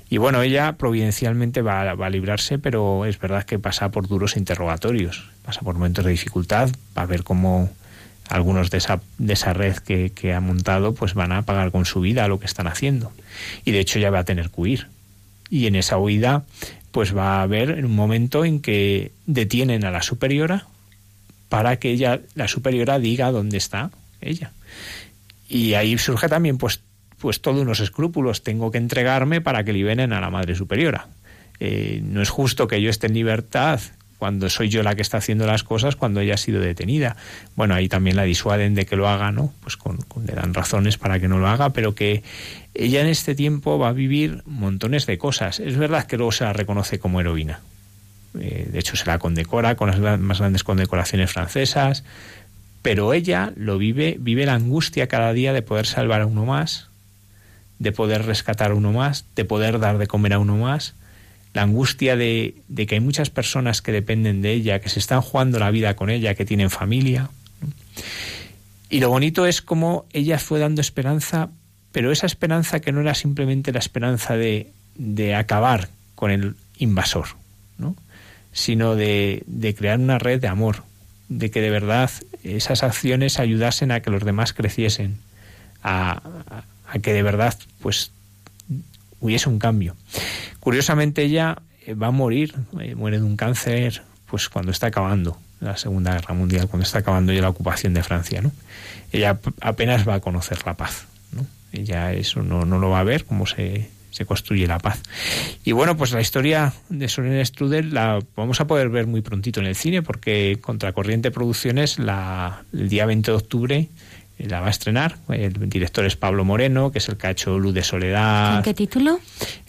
Y bueno, ella providencialmente va, va, a librarse, pero es verdad que pasa por duros interrogatorios, pasa por momentos de dificultad, va a ver cómo algunos de esa, de esa red que, que ha montado pues van a pagar con su vida lo que están haciendo. Y de hecho ya va a tener que huir. Y en esa huida pues va a haber un momento en que detienen a la superiora para que ella, la superiora, diga dónde está ella. Y ahí surge también pues, pues todos unos escrúpulos. Tengo que entregarme para que liberen a la madre superiora. Eh, no es justo que yo esté en libertad cuando soy yo la que está haciendo las cosas cuando ella ha sido detenida. Bueno, ahí también la disuaden de que lo haga, ¿no? Pues con, le dan razones para que no lo haga, pero que ella en este tiempo va a vivir montones de cosas. Es verdad que luego se la reconoce como heroína. Eh, de hecho, se la condecora con las más grandes condecoraciones francesas, pero ella lo vive, vive la angustia cada día de poder salvar a uno más, de poder rescatar a uno más, de poder dar de comer a uno más, la angustia de, de que hay muchas personas que dependen de ella, que se están jugando la vida con ella, que tienen familia. Y lo bonito es cómo ella fue dando esperanza, pero esa esperanza que no era simplemente la esperanza de, de acabar con el invasor, ¿no? sino de, de crear una red de amor, de que de verdad esas acciones ayudasen a que los demás creciesen, a, a- que de verdad pues hubiese un cambio. Curiosamente ella eh, va a morir, eh, muere de un cáncer, pues cuando está acabando la Segunda Guerra Mundial, cuando está acabando ya la ocupación de Francia, ¿no? Ella apenas va a conocer la paz, ¿no? Ella eso no, no lo va a ver, cómo se, se construye la paz. Y bueno, pues la historia de Solene Strudel la vamos a poder ver muy prontito en el cine, porque Contracorriente Producciones la, el día 20 de octubre la va a estrenar. El director es Pablo Moreno, que es el que ha hecho Luz de Soledad, ¿Con qué título?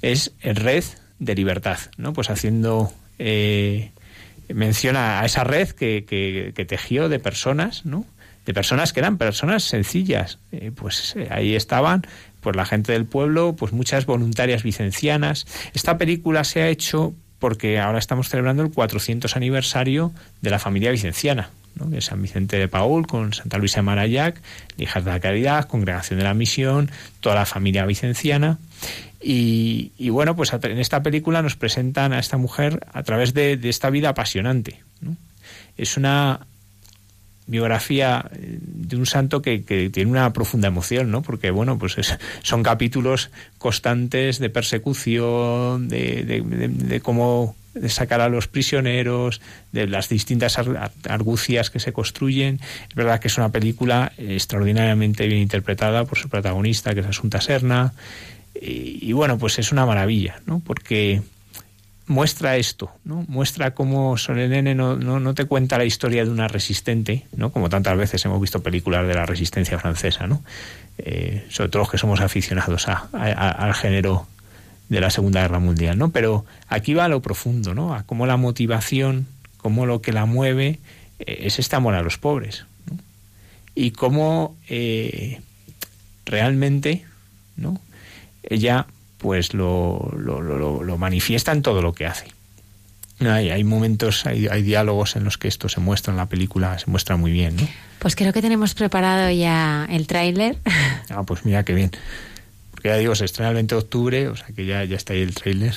es red de libertad, ¿no? Pues haciendo eh, menciona a esa red que, que- que tejió de personas, ¿no? De personas que eran personas sencillas, Eh, pues eh, ahí estaban, pues la gente del pueblo, pues muchas voluntarias vicencianas. Esta película se ha hecho porque ahora estamos celebrando el 400 aniversario de la familia vicenciana, ¿no? de San Vicente de Paul con Santa Luisa Marayac, Hijas de la Caridad, Congregación de la Misión, toda la familia vicenciana. Y, bueno, pues en esta película nos presentan a esta mujer a través de, esta vida apasionante. Es una biografía eh, de un santo que, tiene una profunda emoción, ¿no? Porque, bueno, pues es- son capítulos constantes de persecución, de- de cómo sacar a los prisioneros, de las distintas ar- argucias que se construyen. Es verdad que es una película extraordinariamente bien interpretada por su protagonista, que es Asunta Serna. Y, bueno, pues es una maravilla, ¿no? Porque muestra esto, ¿no? Muestra cómo Solenene no, no, no te cuenta la historia de una resistente, ¿no? Como tantas veces hemos visto películas de la resistencia francesa, ¿no? Eh, sobre todo los que somos aficionados a- al género de la Segunda Guerra Mundial, ¿no? Pero aquí va a lo profundo, ¿no? A cómo la motivación, cómo lo que la mueve eh, es este amor a los pobres, ¿no? Y cómo eh, realmente, ¿no? Ella pues lo, lo, lo, lo manifiesta en todo lo que hace. Hay, hay momentos, hay, hay diálogos en los que esto se muestra en la película, se muestra muy bien, ¿no? Pues creo que tenemos preparado ya el tráiler. Ah, pues mira qué bien. Porque ya digo, se estrena el 20 de octubre, o sea que ya, ya está ahí el tráiler.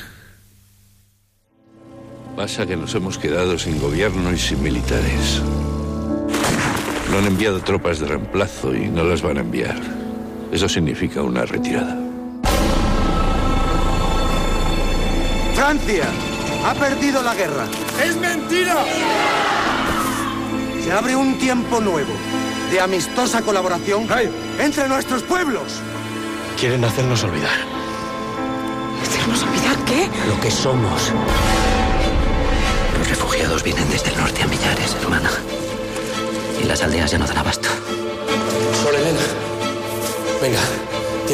Pasa que nos hemos quedado sin gobierno y sin militares. No han enviado tropas de reemplazo y no las van a enviar. Eso significa una retirada. Francia ha perdido la guerra. ¡Es mentira! Se abre un tiempo nuevo de amistosa colaboración entre nuestros pueblos. Quieren hacernos olvidar ¿Hacernos olvidar qué? lo que somos. Los refugiados vienen desde el norte a millares, hermana. Y las aldeas ya no dan abasto. Sol Elena. Venga,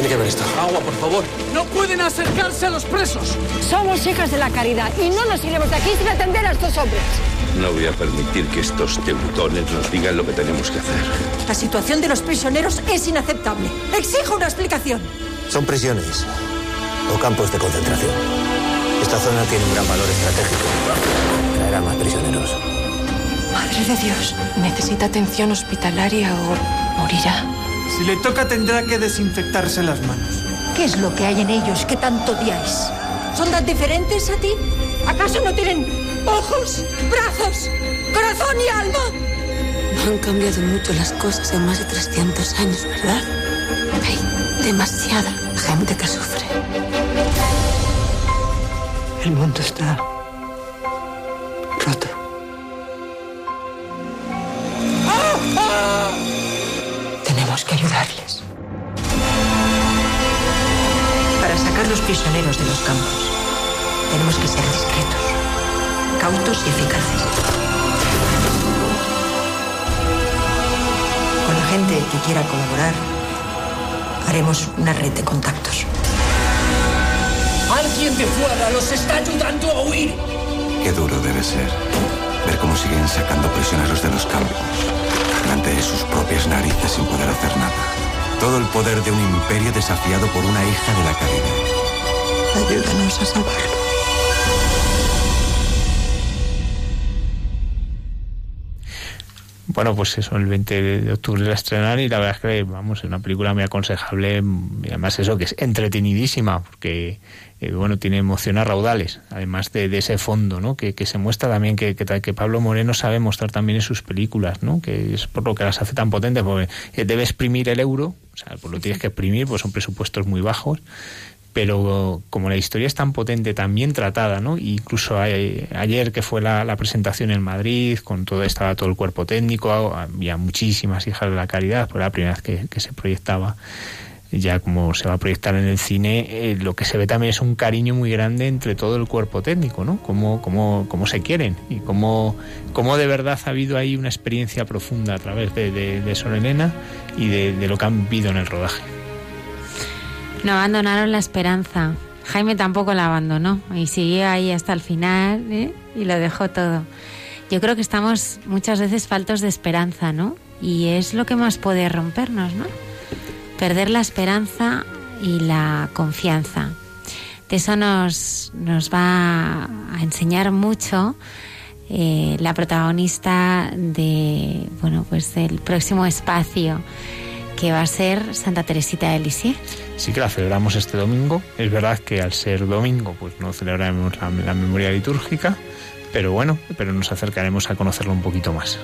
tiene que ver esto. Agua, por favor. No pueden acercarse a los presos. Somos hijas de la caridad y no nos iremos de aquí sin atender a estos hombres. No voy a permitir que estos teutones nos digan lo que tenemos que hacer. La situación de los prisioneros es inaceptable. Exijo una explicación. Son prisiones o campos de concentración. Esta zona tiene un gran valor estratégico. Traerá más prisioneros. Madre de Dios, ¿necesita atención hospitalaria o morirá? Si le toca tendrá que desinfectarse las manos. ¿Qué es lo que hay en ellos que tanto odiáis? ¿Son tan diferentes a ti? ¿Acaso no tienen ojos, brazos, corazón y alma? No han cambiado mucho las cosas en más de 300 años, ¿verdad? Hay demasiada gente que sufre. El mundo está roto. Tenemos que ayudarles. Para sacar los prisioneros de los campos, tenemos que ser discretos, cautos y eficaces. Con la gente que quiera colaborar, haremos una red de contactos. Alguien de fuera los está ayudando a huir. Qué duro debe ser cómo siguen sacando prisioneros de los campos delante de sus propias narices sin poder hacer nada. Todo el poder de un imperio desafiado por una hija de la caridad. Ayúdanos a salvarlo. Bueno, pues eso, el 20 de octubre la estrenar y la verdad es que, vamos, es una película muy aconsejable y además eso que es entretenidísima porque, eh, bueno, tiene emociones raudales, además de, ese fondo, ¿no? Que, que, se muestra también que, que, que, Pablo Moreno sabe mostrar también en sus películas, ¿no? Que es por lo que las hace tan potentes, porque debe exprimir el euro, o sea, pues lo tienes que exprimir, pues son presupuestos muy bajos, pero como la historia es tan potente, tan bien tratada, ¿no? Incluso ayer que fue la, presentación en Madrid, con todo estaba todo el cuerpo técnico, había muchísimas hijas de la caridad, por la primera vez que, se proyectaba ya como se va a proyectar en el cine, eh, lo que se ve también es un cariño muy grande entre todo el cuerpo técnico, ¿no? Cómo, cómo, cómo se quieren y cómo, cómo de verdad ha habido ahí una experiencia profunda a través de, de, de Sor Elena y de lo que han vivido en el rodaje. No abandonaron la esperanza. Jaime tampoco la abandonó y siguió ahí hasta el final ¿eh? y lo dejó todo. Yo creo que estamos muchas veces faltos de esperanza, ¿no? Y es lo que más puede rompernos, ¿no? Perder la esperanza y la confianza. De eso nos, nos va a enseñar mucho eh, la protagonista de, bueno, pues del próximo espacio que va a ser Santa Teresita de Lisieux. Sí que la celebramos este domingo. Es verdad que al ser domingo, pues no celebraremos la, la memoria litúrgica, pero bueno, pero nos acercaremos a conocerlo un poquito más.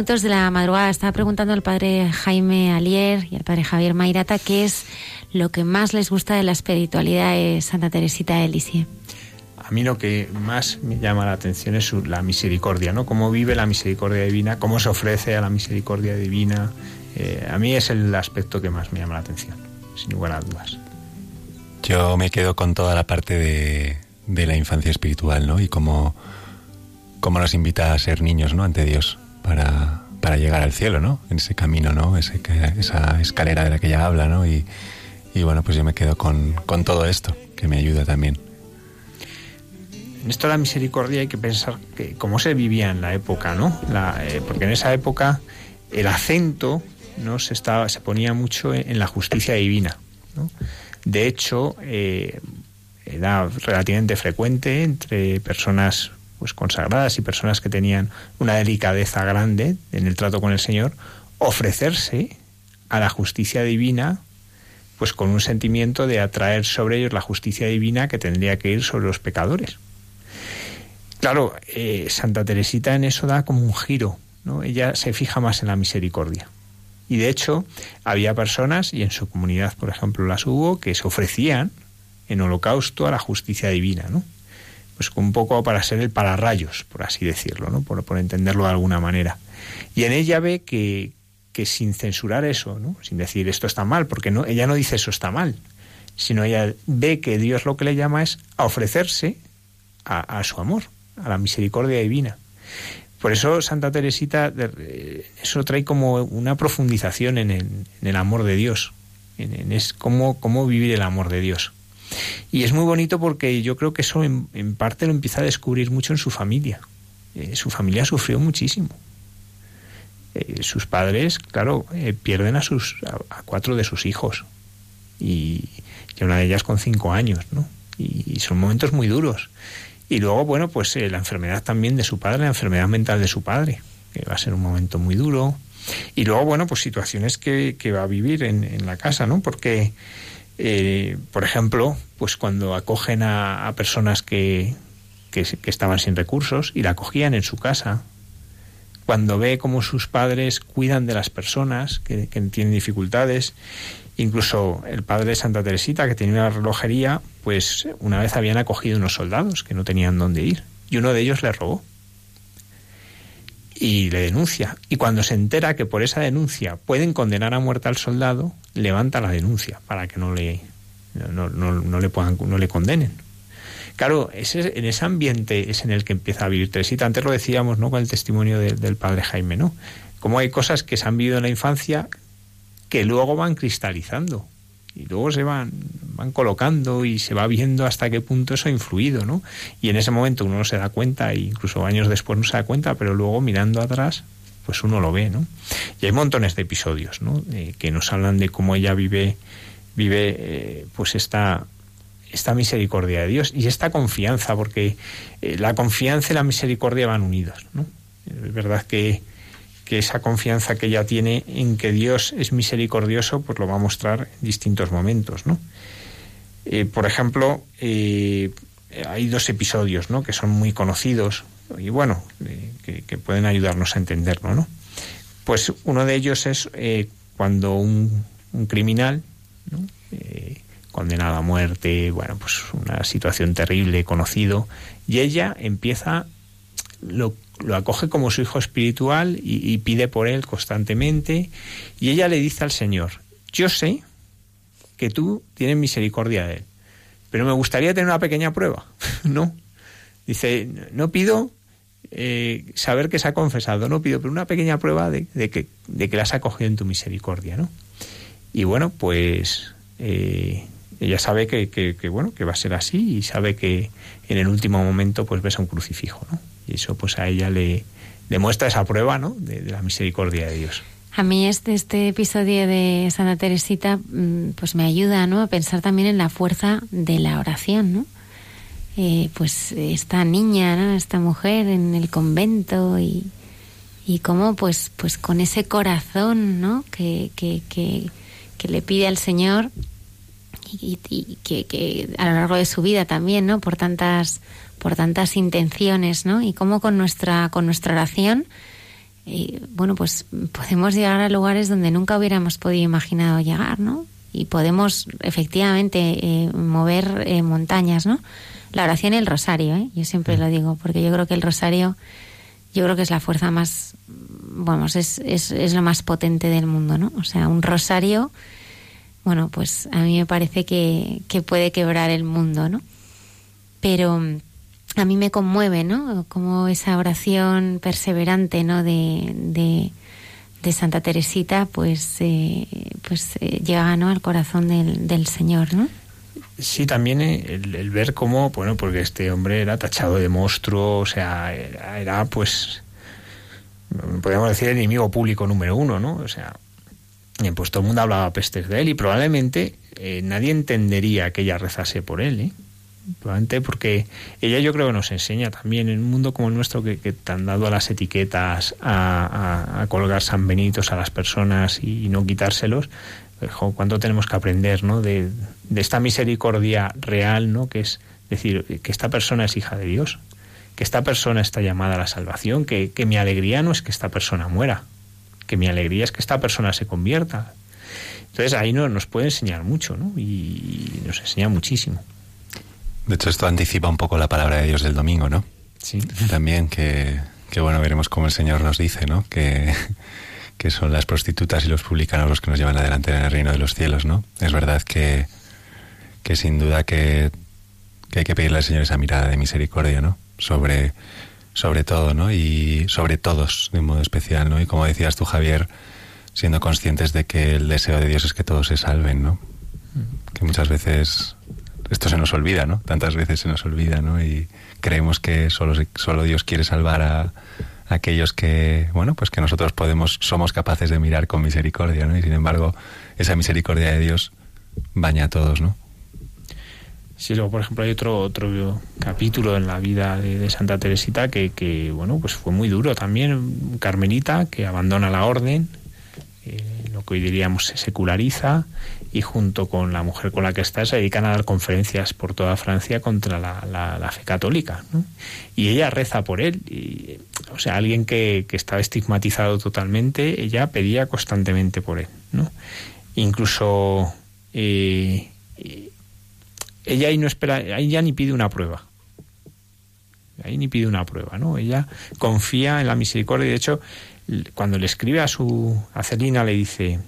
Minutos de la madrugada. Estaba preguntando al padre Jaime Alier y al padre Javier Mairata qué es lo que más les gusta de la espiritualidad de Santa Teresita de Lisieux. A mí lo que más me llama la atención es su, la misericordia, ¿no? Cómo vive la misericordia divina, cómo se ofrece a la misericordia divina. Eh, a mí es el aspecto que más me llama la atención, sin lugar a dudas. Yo me quedo con toda la parte de, de la infancia espiritual, ¿no? Y cómo cómo nos invita a ser niños, ¿no? Ante Dios para, para llegar al cielo, ¿no? En ese camino, ¿no? Ese, esa escalera de la que ella habla, ¿no? Y, bueno, pues yo me quedo con, con, todo esto, que me ayuda también. En esto de la misericordia hay que pensar que cómo se vivía en la época, ¿no? La, eh, porque en esa época el acento no se estaba se ponía mucho en, en la justicia divina, ¿no? De hecho, eh, era relativamente frecuente entre personas pues consagradas y personas que tenían una delicadeza grande en el trato con el Señor, ofrecerse a la justicia divina, pues con un sentimiento de atraer sobre ellos la justicia divina que tendría que ir sobre los pecadores. Claro, eh, Santa Teresita en eso da como un giro, ¿no? Ella se fija más en la misericordia. Y de hecho, había personas, y en su comunidad, por ejemplo, las hubo, que se ofrecían en holocausto a la justicia divina, ¿no? Pues un poco para ser el pararrayos, por así decirlo, ¿no? Por, por entenderlo de alguna manera. Y en ella ve que, que sin censurar eso, ¿no? sin decir esto está mal, porque no, ella no dice eso está mal, sino ella ve que Dios lo que le llama es a ofrecerse a, a su amor, a la misericordia divina. Por eso Santa Teresita eso trae como una profundización en el, amor de Dios, en, en es cómo, cómo vivir el amor de Dios. Y es muy bonito porque yo creo que eso en, parte lo empieza a descubrir mucho en su familia. Eh, su familia sufrió muchísimo. Eh, sus padres, claro, eh, pierden a sus a, a, cuatro de sus hijos y, y, una de ellas con cinco años, ¿no? Y, son momentos muy duros. Y luego, bueno, pues la enfermedad también de su padre, la enfermedad mental de su padre, que va a ser un momento muy duro. Y luego, bueno, pues situaciones que, que va a vivir en, la casa, ¿no? Porque, eh, por ejemplo, pues cuando acogen a, personas que, que, que, estaban sin recursos y la acogían en su casa, cuando ve cómo sus padres cuidan de las personas que, que tienen dificultades, Incluso el padre de Santa Teresita, que tenía una relojería, pues una vez habían acogido unos soldados que no tenían dónde ir. Y uno de ellos le robó. Y le denuncia. Y cuando se entera que por esa denuncia pueden condenar a muerte al soldado, levanta la denuncia para que no le, no, no, no le, puedan, no le condenen. Claro, ese, en ese ambiente es en el que empieza a vivir Teresita. Antes lo decíamos, ¿no? Con el testimonio de, del padre Jaime, ¿no? Como hay cosas que se han vivido en la infancia que luego van cristalizando y luego se van, van colocando y se va viendo hasta qué punto eso ha influido, ¿no? Y en ese momento uno no se da cuenta, e incluso años después no se da cuenta, pero luego mirando atrás, pues uno lo ve, ¿no? Y hay montones de episodios, ¿no? Eh, que nos hablan de cómo ella vive, vive, eh, pues esta, esta misericordia de Dios y esta confianza, porque eh, la confianza y la misericordia van unidos, ¿no? Es verdad que que esa confianza que ella tiene en que Dios es misericordioso, pues lo va a mostrar en distintos momentos, ¿no? Eh, por ejemplo, eh, hay dos episodios, ¿no? Que son muy conocidos y bueno, eh, que, pueden ayudarnos a entenderlo, ¿no? Pues uno de ellos es cuando un, un, criminal, condenado a muerte, bueno, pues una situación terrible, conocido, y ella empieza lo lo acoge como su hijo espiritual y, pide por él constantemente. Y ella le dice al Señor, yo sé que tú tienes misericordia de él, pero me gustaría tener una pequeña prueba. no. Dice, no pido eh, saber que se ha confesado, no pido, pero una pequeña prueba de, de, que, de que la has acogido en tu misericordia, ¿no? Y bueno, pues eh, ella sabe que, que, que, bueno, que va a ser así y sabe que en el último momento pues ves a un crucifijo, ¿no? Y eso pues a ella le demuestra esa prueba, ¿no? De, la misericordia de Dios. A mí este, este episodio de Santa Teresita pues me ayuda ¿no? a pensar también en la fuerza de la oración, ¿no? Eh, pues esta niña, ¿no? esta mujer en el convento y, y cómo pues, pues con ese corazón ¿no? que, que, que le pide al Señor y, y que, que, a lo largo de su vida también, ¿no? Por tantas, por tantas intenciones, ¿no? Y cómo con nuestra, con nuestra oración, eh, bueno, pues podemos llegar a lugares donde nunca hubiéramos podido imaginar llegar, ¿no? Y podemos efectivamente eh, mover eh, montañas, ¿no? La oración y el rosario, ¿eh? Yo siempre lo digo, porque yo creo que el rosario, yo creo que es la fuerza más, vamos, es, es, es lo más potente del mundo, ¿no? O sea, un rosario bueno, pues a mí me parece que, puede quebrar el mundo, ¿no? Pero a mí me conmueve, ¿no? Como esa oración perseverante, ¿no? De, de, Santa Teresita, pues, eh, pues eh, llega, ¿no? Al corazón del, Señor, ¿no? Sí, también el, el, ver cómo, bueno, porque este hombre era tachado de monstruo, o sea, era, pues, podríamos decir, el enemigo público número uno, ¿no? O sea, pues todo el mundo hablaba pestes de él y probablemente eh, nadie entendería que ella rezase por él, ¿eh? Probablemente porque ella yo creo que nos enseña también en un mundo como el nuestro que, que te han dado a las etiquetas a, a, colgar San Benitos a las personas y, no quitárselos, jo, cuánto tenemos que aprender ¿no? de, de, esta misericordia real, ¿no? que es decir, que esta persona es hija de Dios, que esta persona está llamada a la salvación, que, que mi alegría no es que esta persona muera, que mi alegría es que esta persona se convierta. Entonces ahí no, nos puede enseñar mucho ¿no? y nos enseña muchísimo. De hecho, esto anticipa un poco la palabra de Dios del domingo, ¿no? Sí. También que, que bueno, veremos cómo el Señor nos dice, ¿no? Que, que son las prostitutas y los publicanos los que nos llevan adelante en el reino de los cielos, ¿no? Es verdad que, que sin duda que, que hay que pedirle al Señor esa mirada de misericordia, ¿no? Sobre, sobre todo, ¿no? Y sobre todos, de un modo especial, ¿no? Y como decías tú, Javier, siendo conscientes de que el deseo de Dios es que todos se salven, ¿no? Que muchas veces esto se nos olvida, ¿no? Tantas veces se nos olvida, ¿no? Y creemos que solo, solo Dios quiere salvar a, a, aquellos que, bueno, pues que nosotros podemos, somos capaces de mirar con misericordia, ¿no? Y sin embargo, esa misericordia de Dios baña a todos, ¿no? Sí, luego, por ejemplo, hay otro, otro capítulo en la vida de, Santa Teresita que, bueno, pues fue muy duro también. Carmelita, que abandona la orden, eh, lo que hoy diríamos se seculariza, y junto con la mujer con la que está se dedican a dar conferencias por toda Francia contra la, fe católica. Y ella reza por él. O sea, alguien que, que, estaba estigmatizado totalmente, ella pedía constantemente por él. Incluso eh, ella ahí no espera, ahí ya ni pide una prueba. Ahí ni pide una prueba, ¿no? Ella confía en la misericordia. De hecho, cuando le escribe a su a Celina le dice,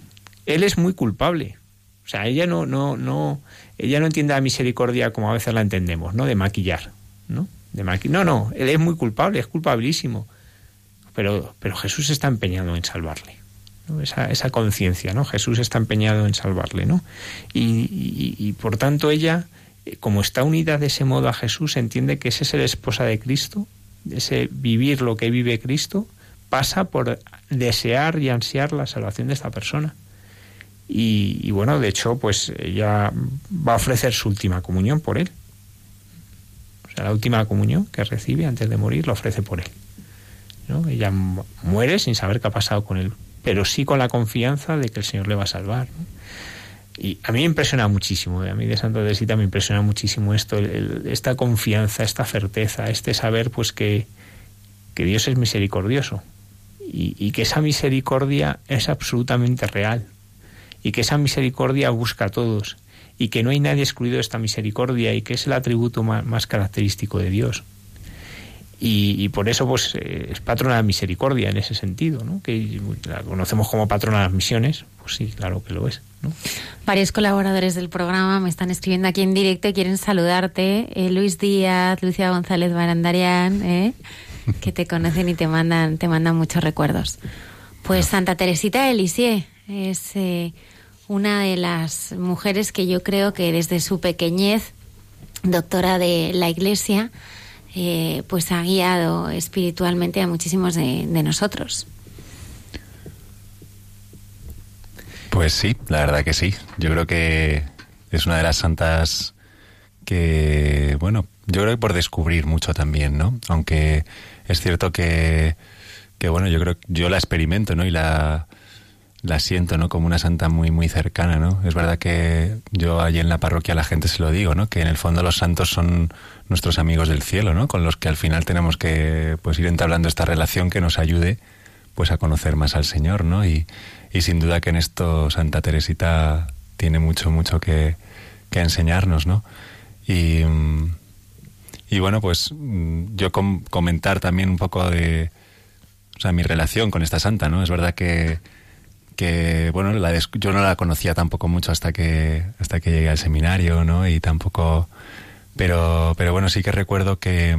él es muy culpable o sea, ella no, no, no, ella no entiende la misericordia como a veces la entendemos, ¿no? De maquillar, ¿no? De maqui no, no, él es muy culpable, es culpabilísimo. Pero, pero Jesús está empeñado en salvarle. Esa, esa conciencia, ¿no? Jesús está empeñado en salvarle, ¿no? Y, por tanto ella, como está unida de ese modo a Jesús, entiende que ese ser esposa de Cristo, ese vivir lo que vive Cristo, pasa por desear y ansiar la salvación de esta persona. Y, bueno, de hecho, pues ella va a ofrecer su última comunión por él. O sea, la última comunión que recibe antes de morir la ofrece por él. ¿no? Ella muere sin saber qué ha pasado con él, pero sí con la confianza de que el Señor le va a salvar. Y a mí me impresiona muchísimo, a mí de Santa Teresita me impresiona muchísimo esto, el, esta confianza, esta certeza, este saber pues que, que Dios es misericordioso y, que esa misericordia es absolutamente real, y que esa misericordia busca a todos y que no hay nadie excluido de esta misericordia y que es el atributo más característico de Dios. Y, y, por eso pues eh, es patrona de misericordia en ese sentido, ¿no? que la conocemos como patrona de las misiones, pues sí, claro que lo es. Varios colaboradores del programa me están escribiendo aquí en directo y quieren saludarte. Eh, Luis Díaz, Lucia González Barandarian, ¿eh? que te conocen y te mandan, te mandan muchos recuerdos. Pues Santa Teresita de es eh, una de las mujeres que yo creo que desde su pequeñez, doctora de la Iglesia, eh, pues ha guiado espiritualmente a muchísimos de, de, nosotros. Pues sí, la verdad que sí. Yo creo que es una de las santas que, bueno, yo creo que por descubrir mucho también, ¿no? Aunque es cierto que, que bueno, yo creo yo la experimento, ¿no? Y la, la siento, ¿no? Como una santa muy, muy cercana, ¿no? Es verdad que yo allí en la parroquia a la gente se lo digo, ¿no? Que en el fondo los santos son nuestros amigos del cielo, ¿no? Con los que al final tenemos que, pues, ir entablando esta relación que nos ayude, pues, a conocer más al Señor, ¿no? Y, y sin duda que en esto Santa Teresita tiene mucho, mucho que, que enseñarnos, ¿no? Y, y bueno, pues, yo com comentar también un poco de, o sea, mi relación con esta santa, ¿no? Es verdad que que bueno la yo no la conocía tampoco mucho hasta que hasta que llegué al seminario no y tampoco pero pero bueno sí que recuerdo que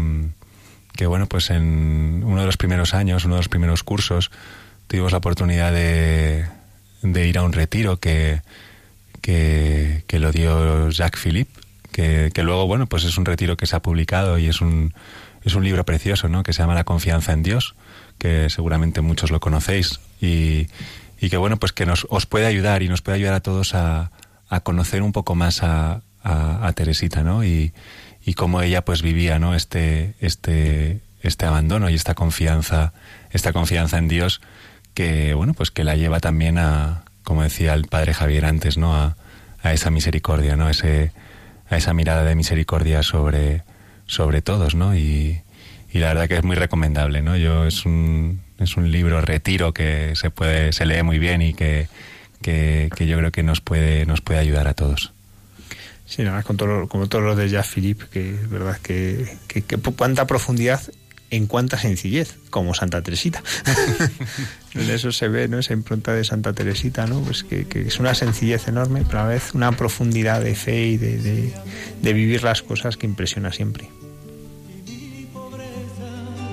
que bueno pues en uno de los primeros años uno de los primeros cursos tuvimos la oportunidad de, de ir a un retiro que que, que lo dio Jacques Philippe que, que luego bueno pues es un retiro que se ha publicado y es un es un libro precioso no que se llama La confianza en Dios que seguramente muchos lo conocéis. Y y que bueno, pues que nos os puede ayudar y nos puede ayudar a todos a, a conocer un poco más a, a, a Teresita, ¿no? Y, y cómo ella pues vivía, ¿no? Este, este, este abandono y esta confianza, esta confianza en Dios que, bueno, pues que la lleva también a, como decía el padre Javier antes, ¿no? A, a esa misericordia, ¿no? Ese, a esa mirada de misericordia sobre, sobre todos, ¿no? Y, y la verdad que es muy recomendable, ¿no? Yo es un, es un libro retiro que se puede, se lee muy bien y que, que, que yo creo que nos puede, nos puede ayudar a todos. Sí, nada más con todo, como todos los de Jacques Philippe, que es verdad que, que, que cuánta profundidad en cuánta sencillez, como Santa Teresita. en eso se ve, ¿no? Esa impronta de Santa Teresita, ¿no? Pues que, que, es una sencillez enorme, pero a la vez una profundidad de fe y de, de, de vivir las cosas que impresiona siempre.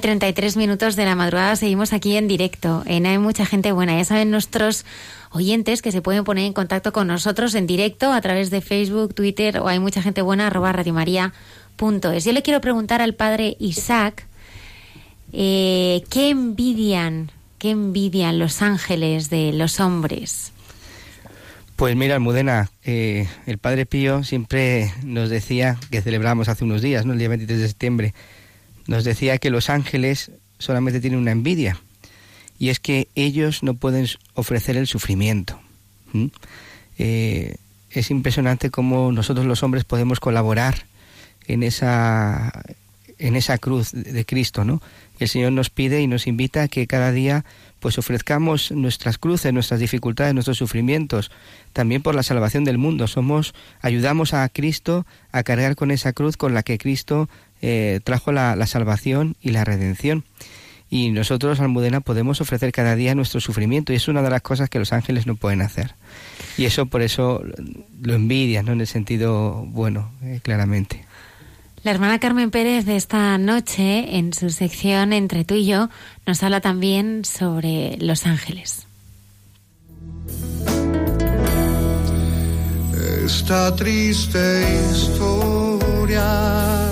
9.33 minutos de la madrugada seguimos aquí en directo. En Hay mucha gente buena. Ya saben nuestros oyentes que se pueden poner en contacto con nosotros en directo a través de Facebook, Twitter o hay mucha gente buena radiomaria.es. Yo le quiero preguntar al padre Isaac eh, qué envidian, qué envidian los ángeles de los hombres. Pues mira, Almudena, eh, el Padre Pío siempre nos decía que celebramos hace unos días, ¿no? el día 23 de septiembre, nos decía que los ángeles solamente tienen una envidia, y es que ellos no pueden ofrecer el sufrimiento. ¿Mm? Eh, es impresionante cómo nosotros los hombres podemos colaborar en esa, en esa cruz de Cristo, ¿no? El Señor nos pide y nos invita a que cada día pues ofrezcamos nuestras cruces, nuestras dificultades, nuestros sufrimientos, también por la salvación del mundo. Somos, ayudamos a Cristo a cargar con esa cruz con la que Cristo eh, trajo la, la salvación y la redención. Y nosotros, Almudena, podemos ofrecer cada día nuestro sufrimiento y es una de las cosas que los ángeles no pueden hacer. Y eso por eso lo envidian, ¿no? En el sentido bueno, eh, claramente. La hermana Carmen Pérez de esta noche, en su sección Entre tú y yo, nos habla también sobre los ángeles. Esta triste historia.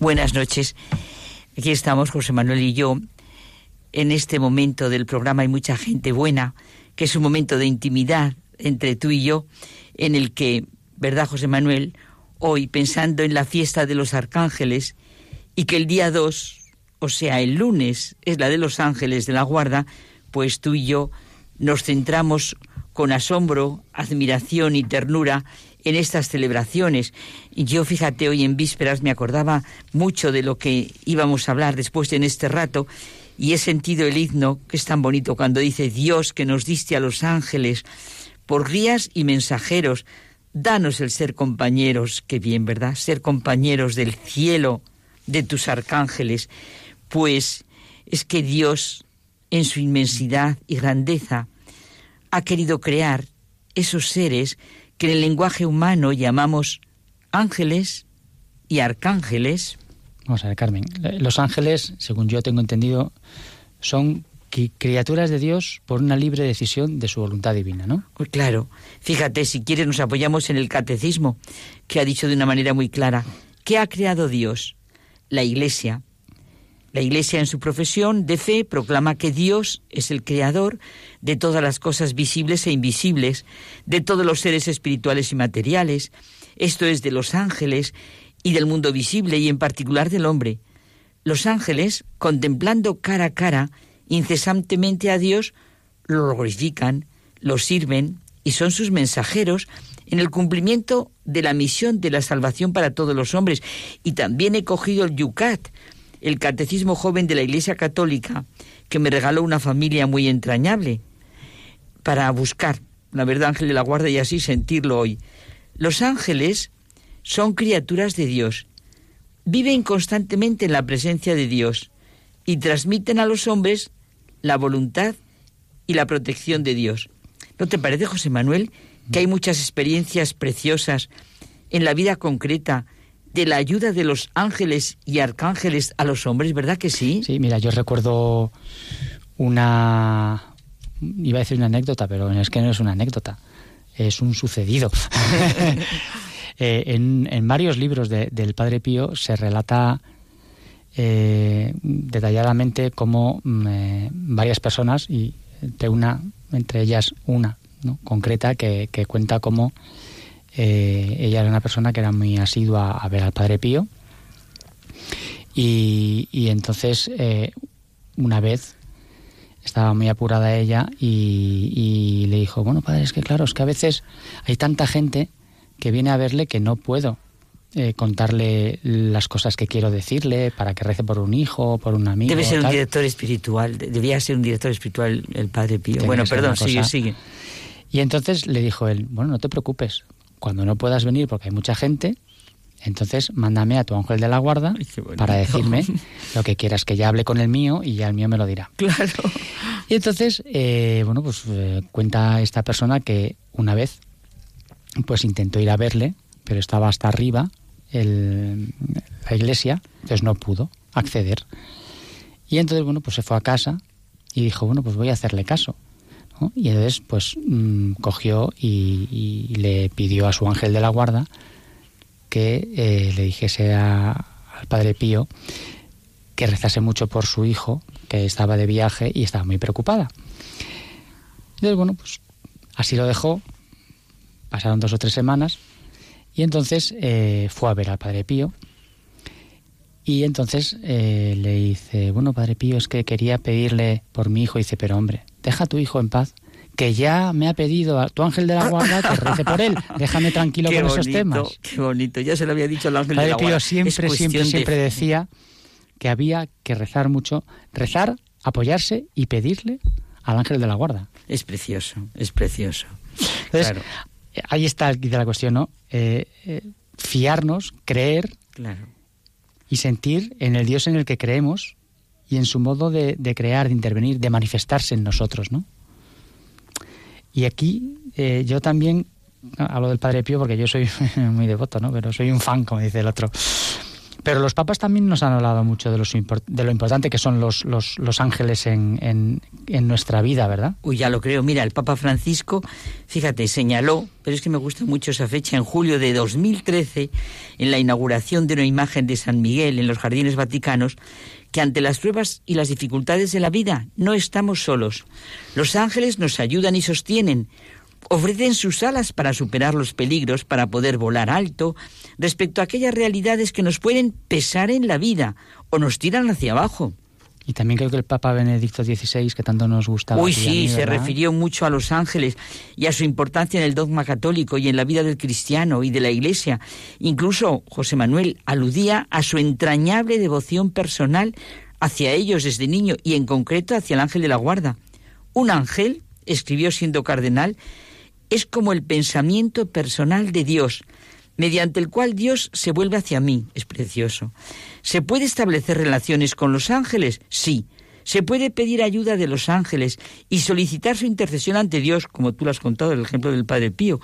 Buenas noches. Aquí estamos José Manuel y yo. En este momento del programa hay mucha gente buena, que es un momento de intimidad entre tú y yo. en el que, ¿verdad, José Manuel? Hoy, pensando en la fiesta de los arcángeles, y que el día 2, o sea, el lunes, es la de los ángeles de la guarda, pues tú y yo nos centramos con asombro, admiración y ternura en estas celebraciones. Yo, fíjate, hoy en vísperas me acordaba mucho de lo que íbamos a hablar después en este rato y he sentido el himno, que es tan bonito, cuando dice Dios que nos diste a los ángeles por guías y mensajeros, danos el ser compañeros, qué bien, ¿verdad? Ser compañeros del cielo, de tus arcángeles, pues es que Dios, en su inmensidad y grandeza, ha querido crear esos seres que en el lenguaje humano llamamos ángeles y arcángeles. Vamos a ver, Carmen. Los ángeles, según yo tengo entendido, son criaturas de Dios por una libre decisión de su voluntad divina, ¿no? Pues claro. Fíjate, si quieres nos apoyamos en el catecismo, que ha dicho de una manera muy clara, ¿qué ha creado Dios? La Iglesia. La Iglesia en su profesión de fe proclama que Dios es el creador de todas las cosas visibles e invisibles, de todos los seres espirituales y materiales, esto es de los ángeles y del mundo visible y en particular del hombre. Los ángeles, contemplando cara a cara incesantemente a Dios, lo glorifican, lo sirven y son sus mensajeros en el cumplimiento de la misión de la salvación para todos los hombres. Y también he cogido el Yucat, el Catecismo Joven de la Iglesia Católica, que me regaló una familia muy entrañable, para buscar la verdad ángel de la guarda y así sentirlo hoy. Los ángeles son criaturas de Dios, viven constantemente en la presencia de Dios y transmiten a los hombres la voluntad y la protección de Dios. ¿No te parece, José Manuel, que hay muchas experiencias preciosas en la vida concreta de la ayuda de los ángeles y arcángeles a los hombres, ¿verdad que sí? Sí, mira, yo recuerdo una... Iba a decir una anécdota, pero es que no es una anécdota, es un sucedido. Eh, en, varios libros del Padre Pío se relata eh, detalladamente cómo mm, eh, varias personas, y entre, una, entre ellas una concreta, que, cuenta cómo ella era una persona que era muy asidua a ver al Padre Pío. Y, entonces, una vez estaba muy apurada ella y, y, le dijo, bueno, padre, es que claro, es que a veces hay tanta gente que viene a verle que no puedo eh, contarle las cosas que quiero decirle para que rece por un hijo, por un amigo. Debe ser un director espiritual, debía ser un director espiritual el Padre Pío. bueno, perdón, sigue, sigue. Y entonces le dijo él, bueno, no te preocupes, cuando no puedas venir porque hay mucha gente, entonces mándame a tu ángel de la guarda para decirme lo que quieras, que ya hable con el mío y ya el mío me lo dirá. Claro. Y entonces, eh, bueno, pues eh, cuenta esta persona que una vez pues intentó ir a verle, pero estaba hasta arriba el, la iglesia, entonces no pudo acceder. Y entonces, bueno, pues se fue a casa y dijo, bueno, pues voy a hacerle caso. Y entonces, pues mm, cogió y, le pidió a su ángel de la guarda que eh, le dijese al padre Pío que rezase mucho por su hijo, que estaba de viaje y estaba muy preocupada. Entonces, bueno, pues así lo dejó, Pasaron dos o tres semanas y entonces eh, fue a ver al Padre Pío y entonces eh, le dice, bueno, Padre Pío, es que quería pedirle por mi hijo. Y dice, pero hombre, deja a tu hijo en paz, que ya me ha pedido a tu ángel de la guarda que rece por él. Déjame tranquilo con esos temas. Qué bonito, ya se lo había dicho el ángel de la guarda. Pío siempre, siempre, siempre decía que había que rezar mucho, rezar, apoyarse y pedirle al ángel de la guarda. Es precioso, es precioso. Entonces, ahí está la cuestión, ¿no? Eh, eh, fiarnos, creer y sentir en el Dios en el que creemos y en su modo de, crear, de intervenir, de manifestarse en nosotros, ¿no? Y aquí eh, yo también hablo del Padre Pío porque yo soy muy devoto, ¿no? Pero soy un fan, como dice el otro. Pero los papas también nos han hablado mucho de, de lo importante que son los, los, los ángeles en, en, nuestra vida, ¿verdad? Uy, ya lo creo. Mira, el Papa Francisco, fíjate, señaló, pero es que me gusta mucho esa fecha, en julio de 2013, en la inauguración de una imagen de San Miguel en los Jardines Vaticanos, que ante las pruebas y las dificultades de la vida no estamos solos. Los ángeles nos ayudan y sostienen, ofrecen sus alas para superar los peligros, para poder volar alto, respecto a aquellas realidades que nos pueden pesar en la vida o nos tiran hacia abajo. Y también creo que el Papa Benedicto XVI, que tanto nos gustaba. Uy, sí, mí, se refirió mucho a los ángeles y a su importancia en el dogma católico y en la vida del cristiano y de la Iglesia. Incluso José Manuel aludía a su entrañable devoción personal hacia ellos desde niño y en concreto hacia el ángel de la guarda. Un ángel, escribió siendo cardenal, es como el pensamiento personal de Dios, mediante el cual Dios se vuelve hacia mí. Es precioso. ¿Se puede establecer relaciones con los ángeles? Sí. Se puede pedir ayuda de los ángeles y solicitar su intercesión ante Dios, como tú lo has contado, el ejemplo del Padre Pío.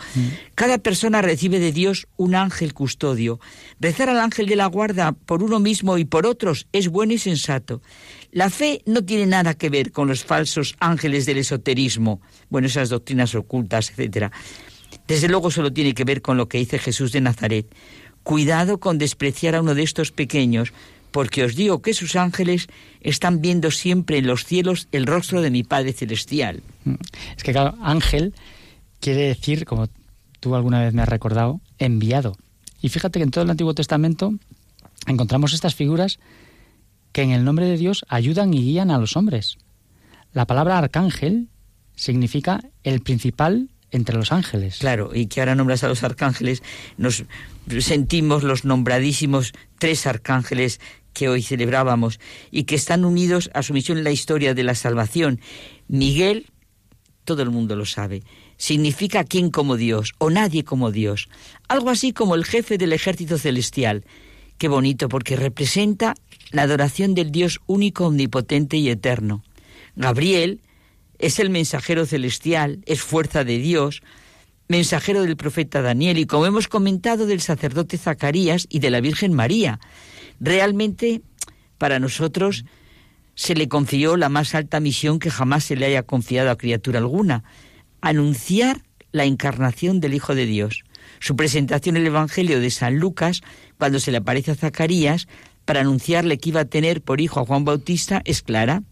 Cada persona recibe de Dios un ángel custodio. Rezar al ángel de la guarda por uno mismo y por otros es bueno y sensato. La fe no tiene nada que ver con los falsos ángeles del esoterismo, bueno, esas doctrinas ocultas, etcétera. Desde luego solo tiene que ver con lo que dice Jesús de Nazaret. Cuidado con despreciar a uno de estos pequeños, porque os digo que sus ángeles están viendo siempre en los cielos el rostro de mi Padre Celestial. Es que, claro, ángel quiere decir, como tú alguna vez me has recordado, enviado. Y fíjate que en todo el Antiguo Testamento encontramos estas figuras que en el nombre de Dios ayudan y guían a los hombres. La palabra arcángel significa el principal entre los ángeles. Claro, y que ahora nombras a los arcángeles, nos sentimos los nombradísimos tres arcángeles que hoy celebrábamos y que están unidos a su misión en la historia de la salvación. Miguel, todo el mundo lo sabe, significa quién como Dios o nadie como Dios, algo así como el jefe del ejército celestial. Qué bonito porque representa la adoración del Dios único, omnipotente y eterno. Gabriel es el mensajero celestial, es fuerza de Dios, mensajero del profeta Daniel y como hemos comentado del sacerdote Zacarías y de la Virgen María. Realmente para nosotros se le confió la más alta misión que jamás se le haya confiado a criatura alguna, anunciar la encarnación del Hijo de Dios. Su presentación en el Evangelio de San Lucas, cuando se le aparece a Zacarías, para anunciarle que iba a tener por hijo a Juan Bautista, es clara.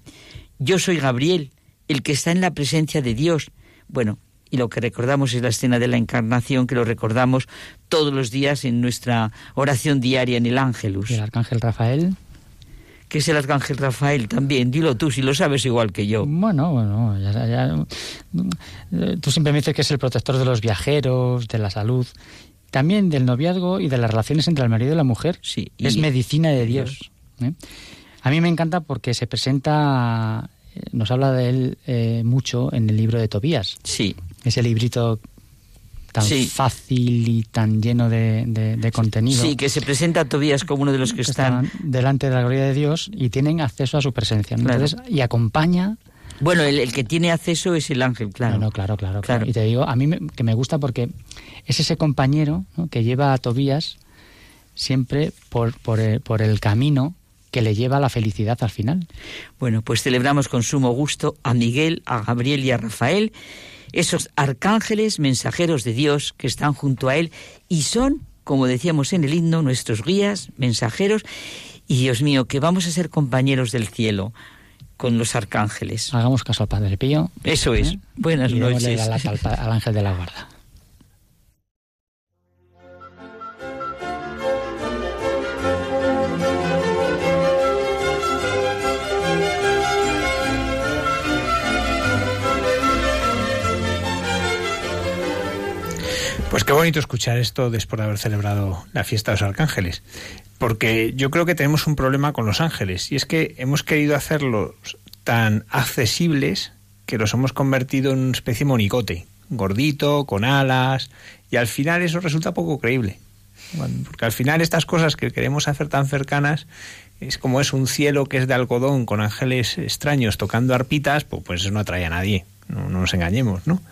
Yo soy Gabriel, el que está en la presencia de Dios. Bueno, y lo que recordamos es la escena de la encarnación, que lo recordamos todos los días en nuestra oración diaria en el Ángelus. ¿Y el arcángel Rafael? ¿Qué es el arcángel Rafael también? Dilo tú, si lo sabes igual que yo. Bueno, bueno, ya, ya- tú siempre me dices que es el protector de los viajeros, de la salud, también del noviazgo y de las relaciones entre el marido y la mujer. Sí, es y- medicina de Dios. ¿eh? A mí me encanta porque se presenta, nos habla de él eh, mucho en el libro de Tobías. Sí. Ese librito tan Sí. fácil y tan lleno de, de- de contenido. Sí, que se presenta a Tobías como uno de los que, que están... están delante de la gloria de Dios y tienen acceso a su presencia. ¿no? Claro. Entonces, y acompaña Bueno, el, el que tiene acceso es el ángel, claro. No, no, claro, claro, claro. Y te digo, a mí me, que me gusta porque es ese compañero ¿no? que lleva a Tobías siempre por, por, el, por el camino que le lleva a la felicidad al final. Bueno, pues celebramos con sumo gusto a Miguel, a Gabriel y a Rafael, esos arcángeles mensajeros de Dios que están junto a él y son, como decíamos en el himno, nuestros guías, mensajeros, y Dios mío, que vamos a ser compañeros del cielo con los arcángeles. Hagamos caso al Padre Pío. Eso es. ¿eh? Buenas y noches. la lata al, pa- al ángel de la guarda. Pues qué bonito escuchar esto después de haber celebrado la fiesta de los arcángeles. Porque yo creo que tenemos un problema con los ángeles. Y es que hemos querido hacerlos tan accesibles que los hemos convertido en una especie de monicote. Gordito, con alas. Y al final eso resulta poco creíble. Porque al final estas cosas que queremos hacer tan cercanas es como es un cielo que es de algodón con ángeles extraños tocando arpitas, pues, pues eso no atrae a nadie. No, no nos engañemos, ¿no?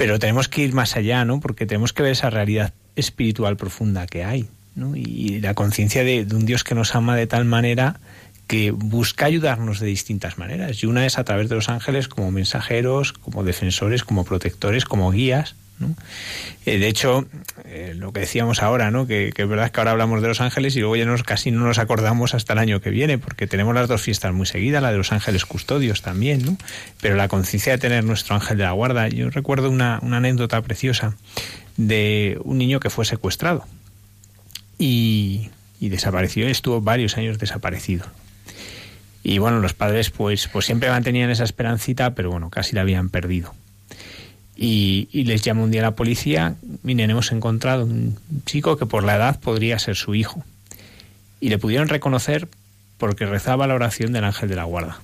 Pero tenemos que ir más allá, ¿no? Porque tenemos que ver esa realidad espiritual profunda que hay, ¿no? Y la conciencia de, de un Dios que nos ama de tal manera que busca ayudarnos de distintas maneras. Y una es a través de los ángeles como mensajeros, como defensores, como protectores, como guías, Eh, de hecho, eh, lo que decíamos ahora, ¿no? Que, es verdad que ahora hablamos de los ángeles y luego ya casi no nos acordamos hasta el año que viene, porque tenemos las dos fiestas muy seguidas, la de los ángeles custodios también, ¿no? Pero la conciencia de tener nuestro ángel de la guarda, yo recuerdo una, una anécdota preciosa de un niño que fue secuestrado y, y desapareció, estuvo varios años desaparecido. Y bueno, los padres pues, pues siempre mantenían esa esperancita, pero bueno, casi la habían perdido. Y, les llama un día la policía, miren, hemos encontrado un chico que por la edad podría ser su hijo. Y le pudieron reconocer porque rezaba la oración del ángel de la guarda.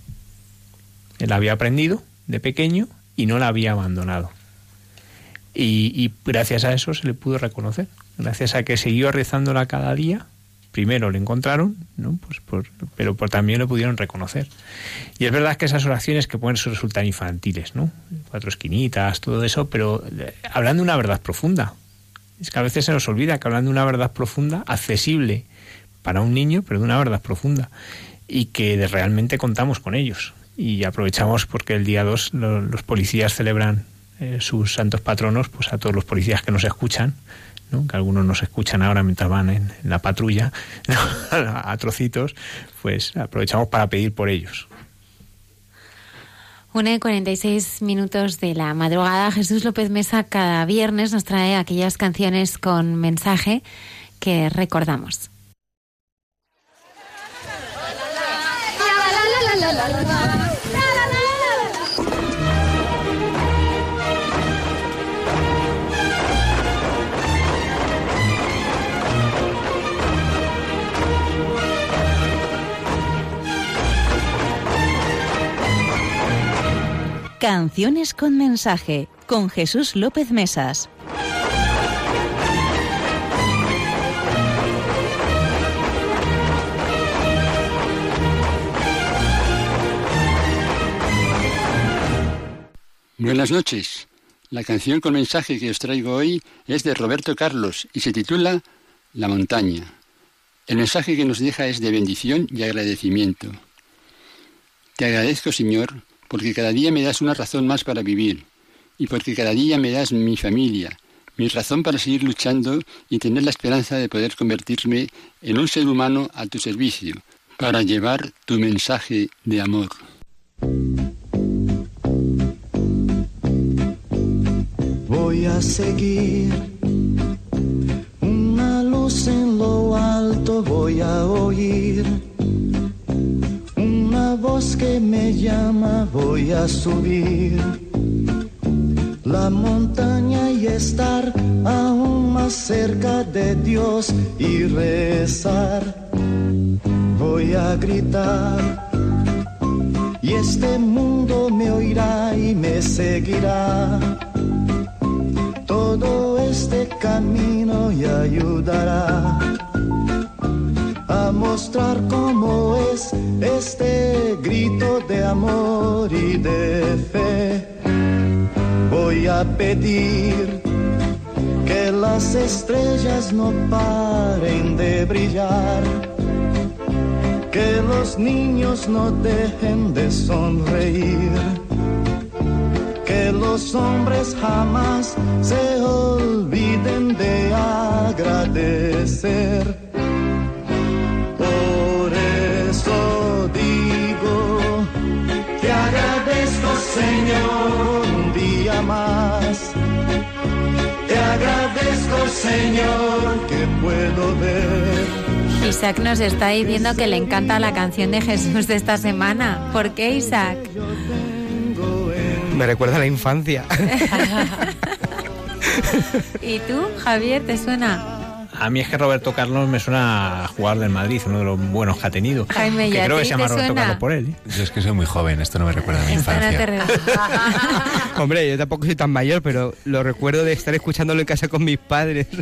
Él había aprendido de pequeño y no la había abandonado. Y, y gracias a eso se le pudo reconocer. Gracias a que siguió rezándola cada día, primero le encontraron, ¿no? pues por, pero por, también lo pudieron reconocer. Y es verdad que esas oraciones que pueden resultar infantiles, ¿no? Cuatro esquinitas, todo eso, pero eh, hablando de una verdad profunda. Es que a veces se nos olvida que hablando de una verdad profunda, accesible para un niño, pero de una verdad profunda, y que realmente contamos con ellos. Y aprovechamos porque el día 2 lo, los policías celebran eh, sus santos patronos, pues a todos los policías que nos escuchan, que algunos nos escuchan ahora mientras van en, la patrulla a trocitos, pues aprovechamos para pedir por ellos. Una de 46 minutos de la madrugada, Jesús López Mesa cada viernes nos trae aquellas canciones con mensaje que recordamos. Canciones con mensaje con Jesús López Mesas. Buenas noches. La canción con mensaje que os traigo hoy es de Roberto Carlos y se titula La montaña. El mensaje que nos deja es de bendición y agradecimiento. Te agradezco, Señor, porque cada día me das una razón más para vivir, y porque cada día me das mi familia, mi razón para seguir luchando y tener la esperanza de poder convertirme en un ser humano a tu servicio, para llevar tu mensaje de amor. Voy a seguir una luz en lo alto, voy a oír voz que me llama, voy a subir la montaña y estar aún más cerca de Dios y rezar. Voy a gritar y este mundo me oirá y me seguirá. Todo este camino y ayudará mostrar cómo es este grito de amor y de fe. Voy a pedir que las estrellas no paren de brillar, que los niños no dejen de sonreír, que los hombres jamás se olviden de agradecer. Señor un día más. Te agradezco Señor que puedo ver. Isaac nos está diciendo que le encanta la canción de Jesús de esta semana. ¿Por qué, Isaac? Me recuerda a la infancia. ¿Y tú, Javier, te suena? A mí es que Roberto Carlos me suena a jugar del Madrid, uno de los buenos que ha tenido. Jaime, que ¿y a creo que se llama Roberto suena? Carlos por él. ¿eh? Yo es que soy muy joven, esto no me recuerda a mi infancia. Hombre, yo tampoco soy tan mayor, pero lo recuerdo de estar escuchándolo en casa con mis padres.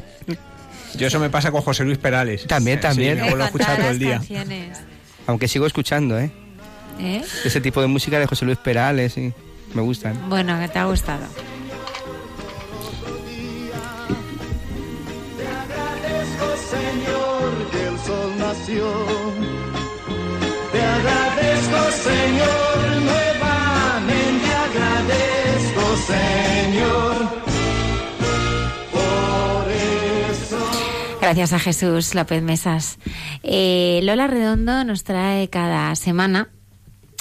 Yo eso me pasa con José Luis Perales. También, Sí, también. mi abuelo Con escucha todas todo el día. canciones. Aunque sigo escuchando, ¿eh? ¿Eh? Ese tipo de música de José Luis Perales, sí. Me gustan. Bueno, que te ha gustado. sol nació. Te agradezco, Señor, nuevamente agradezco, Señor. Gracias a Jesús López Mesas. Eh, Lola Redondo nos trae cada semana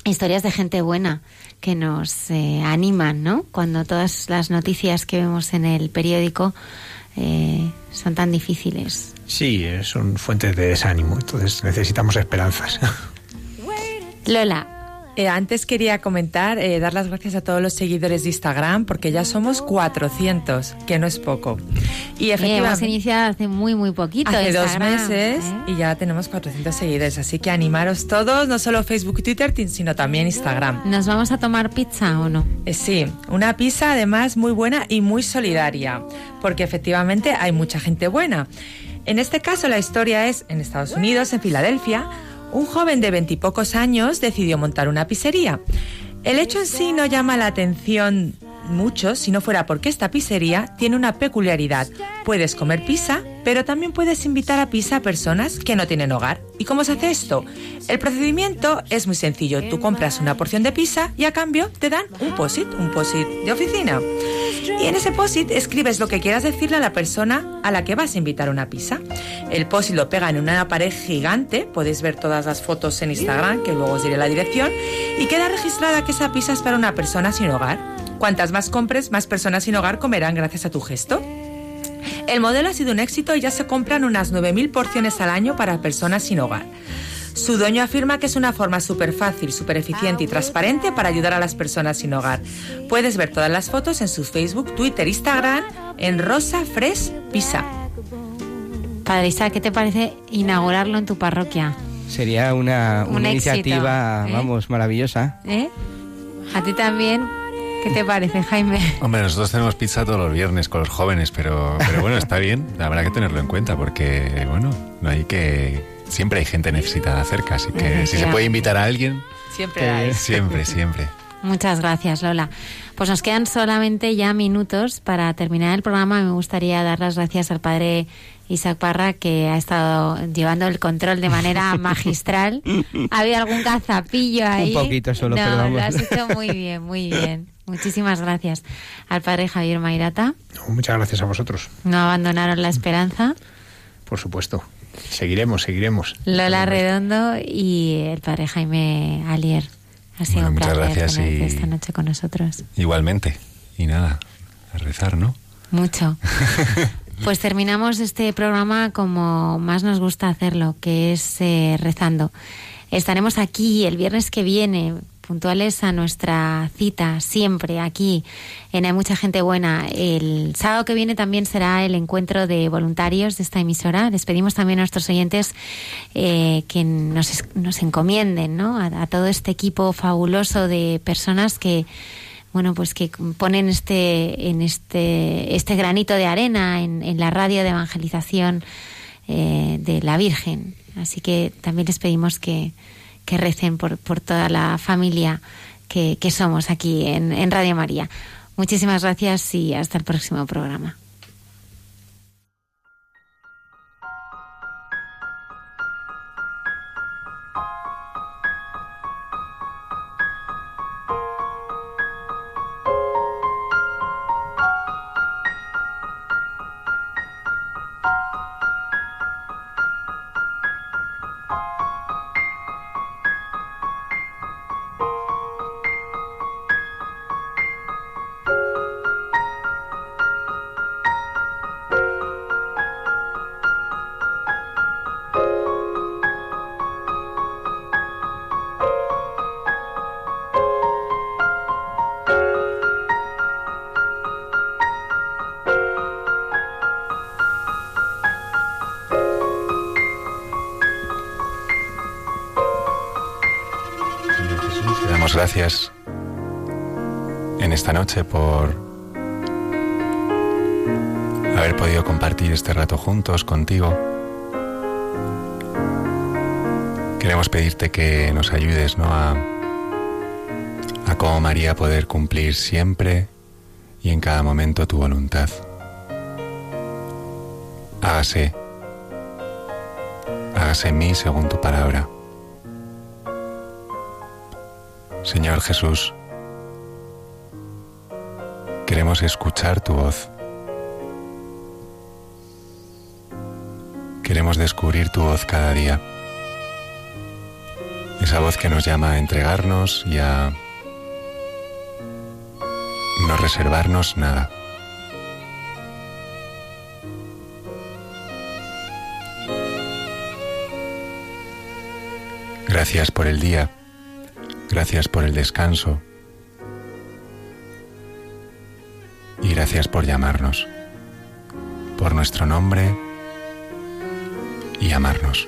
historias de gente buena que nos eh, animan, ¿no? Cuando todas las noticias que vemos en el periódico eh, son tan difíciles. Sí, eh, son fuentes de desánimo, entonces necesitamos esperanzas. Lola, Eh, antes quería comentar, eh, dar las gracias a todos los seguidores de Instagram, porque ya somos 400, que no es poco. Y eh, hemos efectivamente, iniciado hace muy, muy poquito. hace dos meses ¿eh? y ya tenemos 400 seguidores, así que animaros todos, no solo Facebook y Twitter, sino también Instagram. ¿Nos vamos a tomar pizza o no? Eh, sí, una pizza además muy buena y muy solidaria, porque efectivamente hay mucha gente buena. En este caso la historia es en Estados Unidos, en Filadelfia, un joven de veintipocos años decidió montar una pizzería. El hecho en sí no llama la atención mucho si no fuera porque esta pizzería tiene una peculiaridad. Puedes comer pizza, pero también puedes invitar a pizza a personas que no tienen hogar. ¿Y cómo se hace esto? El procedimiento es muy sencillo. Tú compras una porción de pizza y a cambio te dan un POSIT, un POSIT de oficina. Y en ese POSIT escribes lo que quieras decirle a la persona a la que vas a invitar una pizza. El POSIT lo pega en una pared gigante, podéis ver todas las fotos en Instagram, que luego os diré la dirección, y queda registrada que esa pizza es para una persona sin hogar. Cuantas más compres, más personas sin hogar comerán gracias a tu gesto. El modelo ha sido un éxito y ya se compran unas 9.000 porciones al año para personas sin hogar. Su dueño afirma que es una forma súper fácil, súper eficiente y transparente para ayudar a las personas sin hogar. Puedes ver todas las fotos en su Facebook, Twitter, Instagram, en Rosa Fresh Pizza. Padre Isaac, ¿qué te parece inaugurarlo en tu parroquia? Sería una, Un una éxito, iniciativa, ¿eh? vamos, maravillosa. ¿Eh? ¿A ti también? ¿Qué te parece, Jaime? Hombre, nosotros tenemos pizza todos los viernes con los jóvenes, pero, pero bueno, está bien, habrá que tenerlo en cuenta porque, bueno, no hay que... Siempre hay gente necesitada cerca, así que si se puede invitar a alguien, Siempre hay. siempre, siempre. Muchas gracias, Lola. Pues nos quedan solamente ya minutos para terminar el programa. Me gustaría dar las gracias al padre Isaac Parra, que ha estado llevando el control de manera magistral. ¿Ha habido algún cazapillo ahí? Un poquito solo, no, pero vamos. lo has hecho muy bien, muy bien. Muchísimas gracias al padre Javier Mairata. Muchas gracias a vosotros, No abandonaron la esperanza. por supuesto. Seguiremos, seguiremos. Lola Redondo y el padre Jaime Alier. Ha sido Bueno, un muchas placer gracias y- esta noche con nosotros. Igualmente. Y nada, a rezar, ¿no? Mucho. Pues terminamos este programa como más nos gusta hacerlo, que es eh, rezando. Estaremos aquí el viernes que viene, puntuales a nuestra cita, siempre aquí en Hay Mucha Gente Buena. El sábado que viene también será el encuentro de voluntarios de esta emisora. Les pedimos también a nuestros oyentes eh, que nos, nos encomienden ¿no? a, a todo este equipo fabuloso de personas que bueno, pues que ponen este, en este, este granito de arena en, en la radio de evangelización eh, de la Virgen. Así que también les pedimos que, que recen por, por toda la familia que, que somos aquí en, en Radio María. Muchísimas gracias y hasta el próximo programa. Juntos contigo. Queremos pedirte que nos ayudes ¿no? a, a como María poder cumplir siempre y en cada momento tu voluntad. Hágase, hágase en mí según tu palabra. Señor Jesús, queremos escuchar tu voz. Descubrir tu voz cada día. Esa voz que nos llama a entregarnos y a no reservarnos nada. Gracias por el día, gracias por el descanso y gracias por llamarnos, por nuestro nombre y amarnos.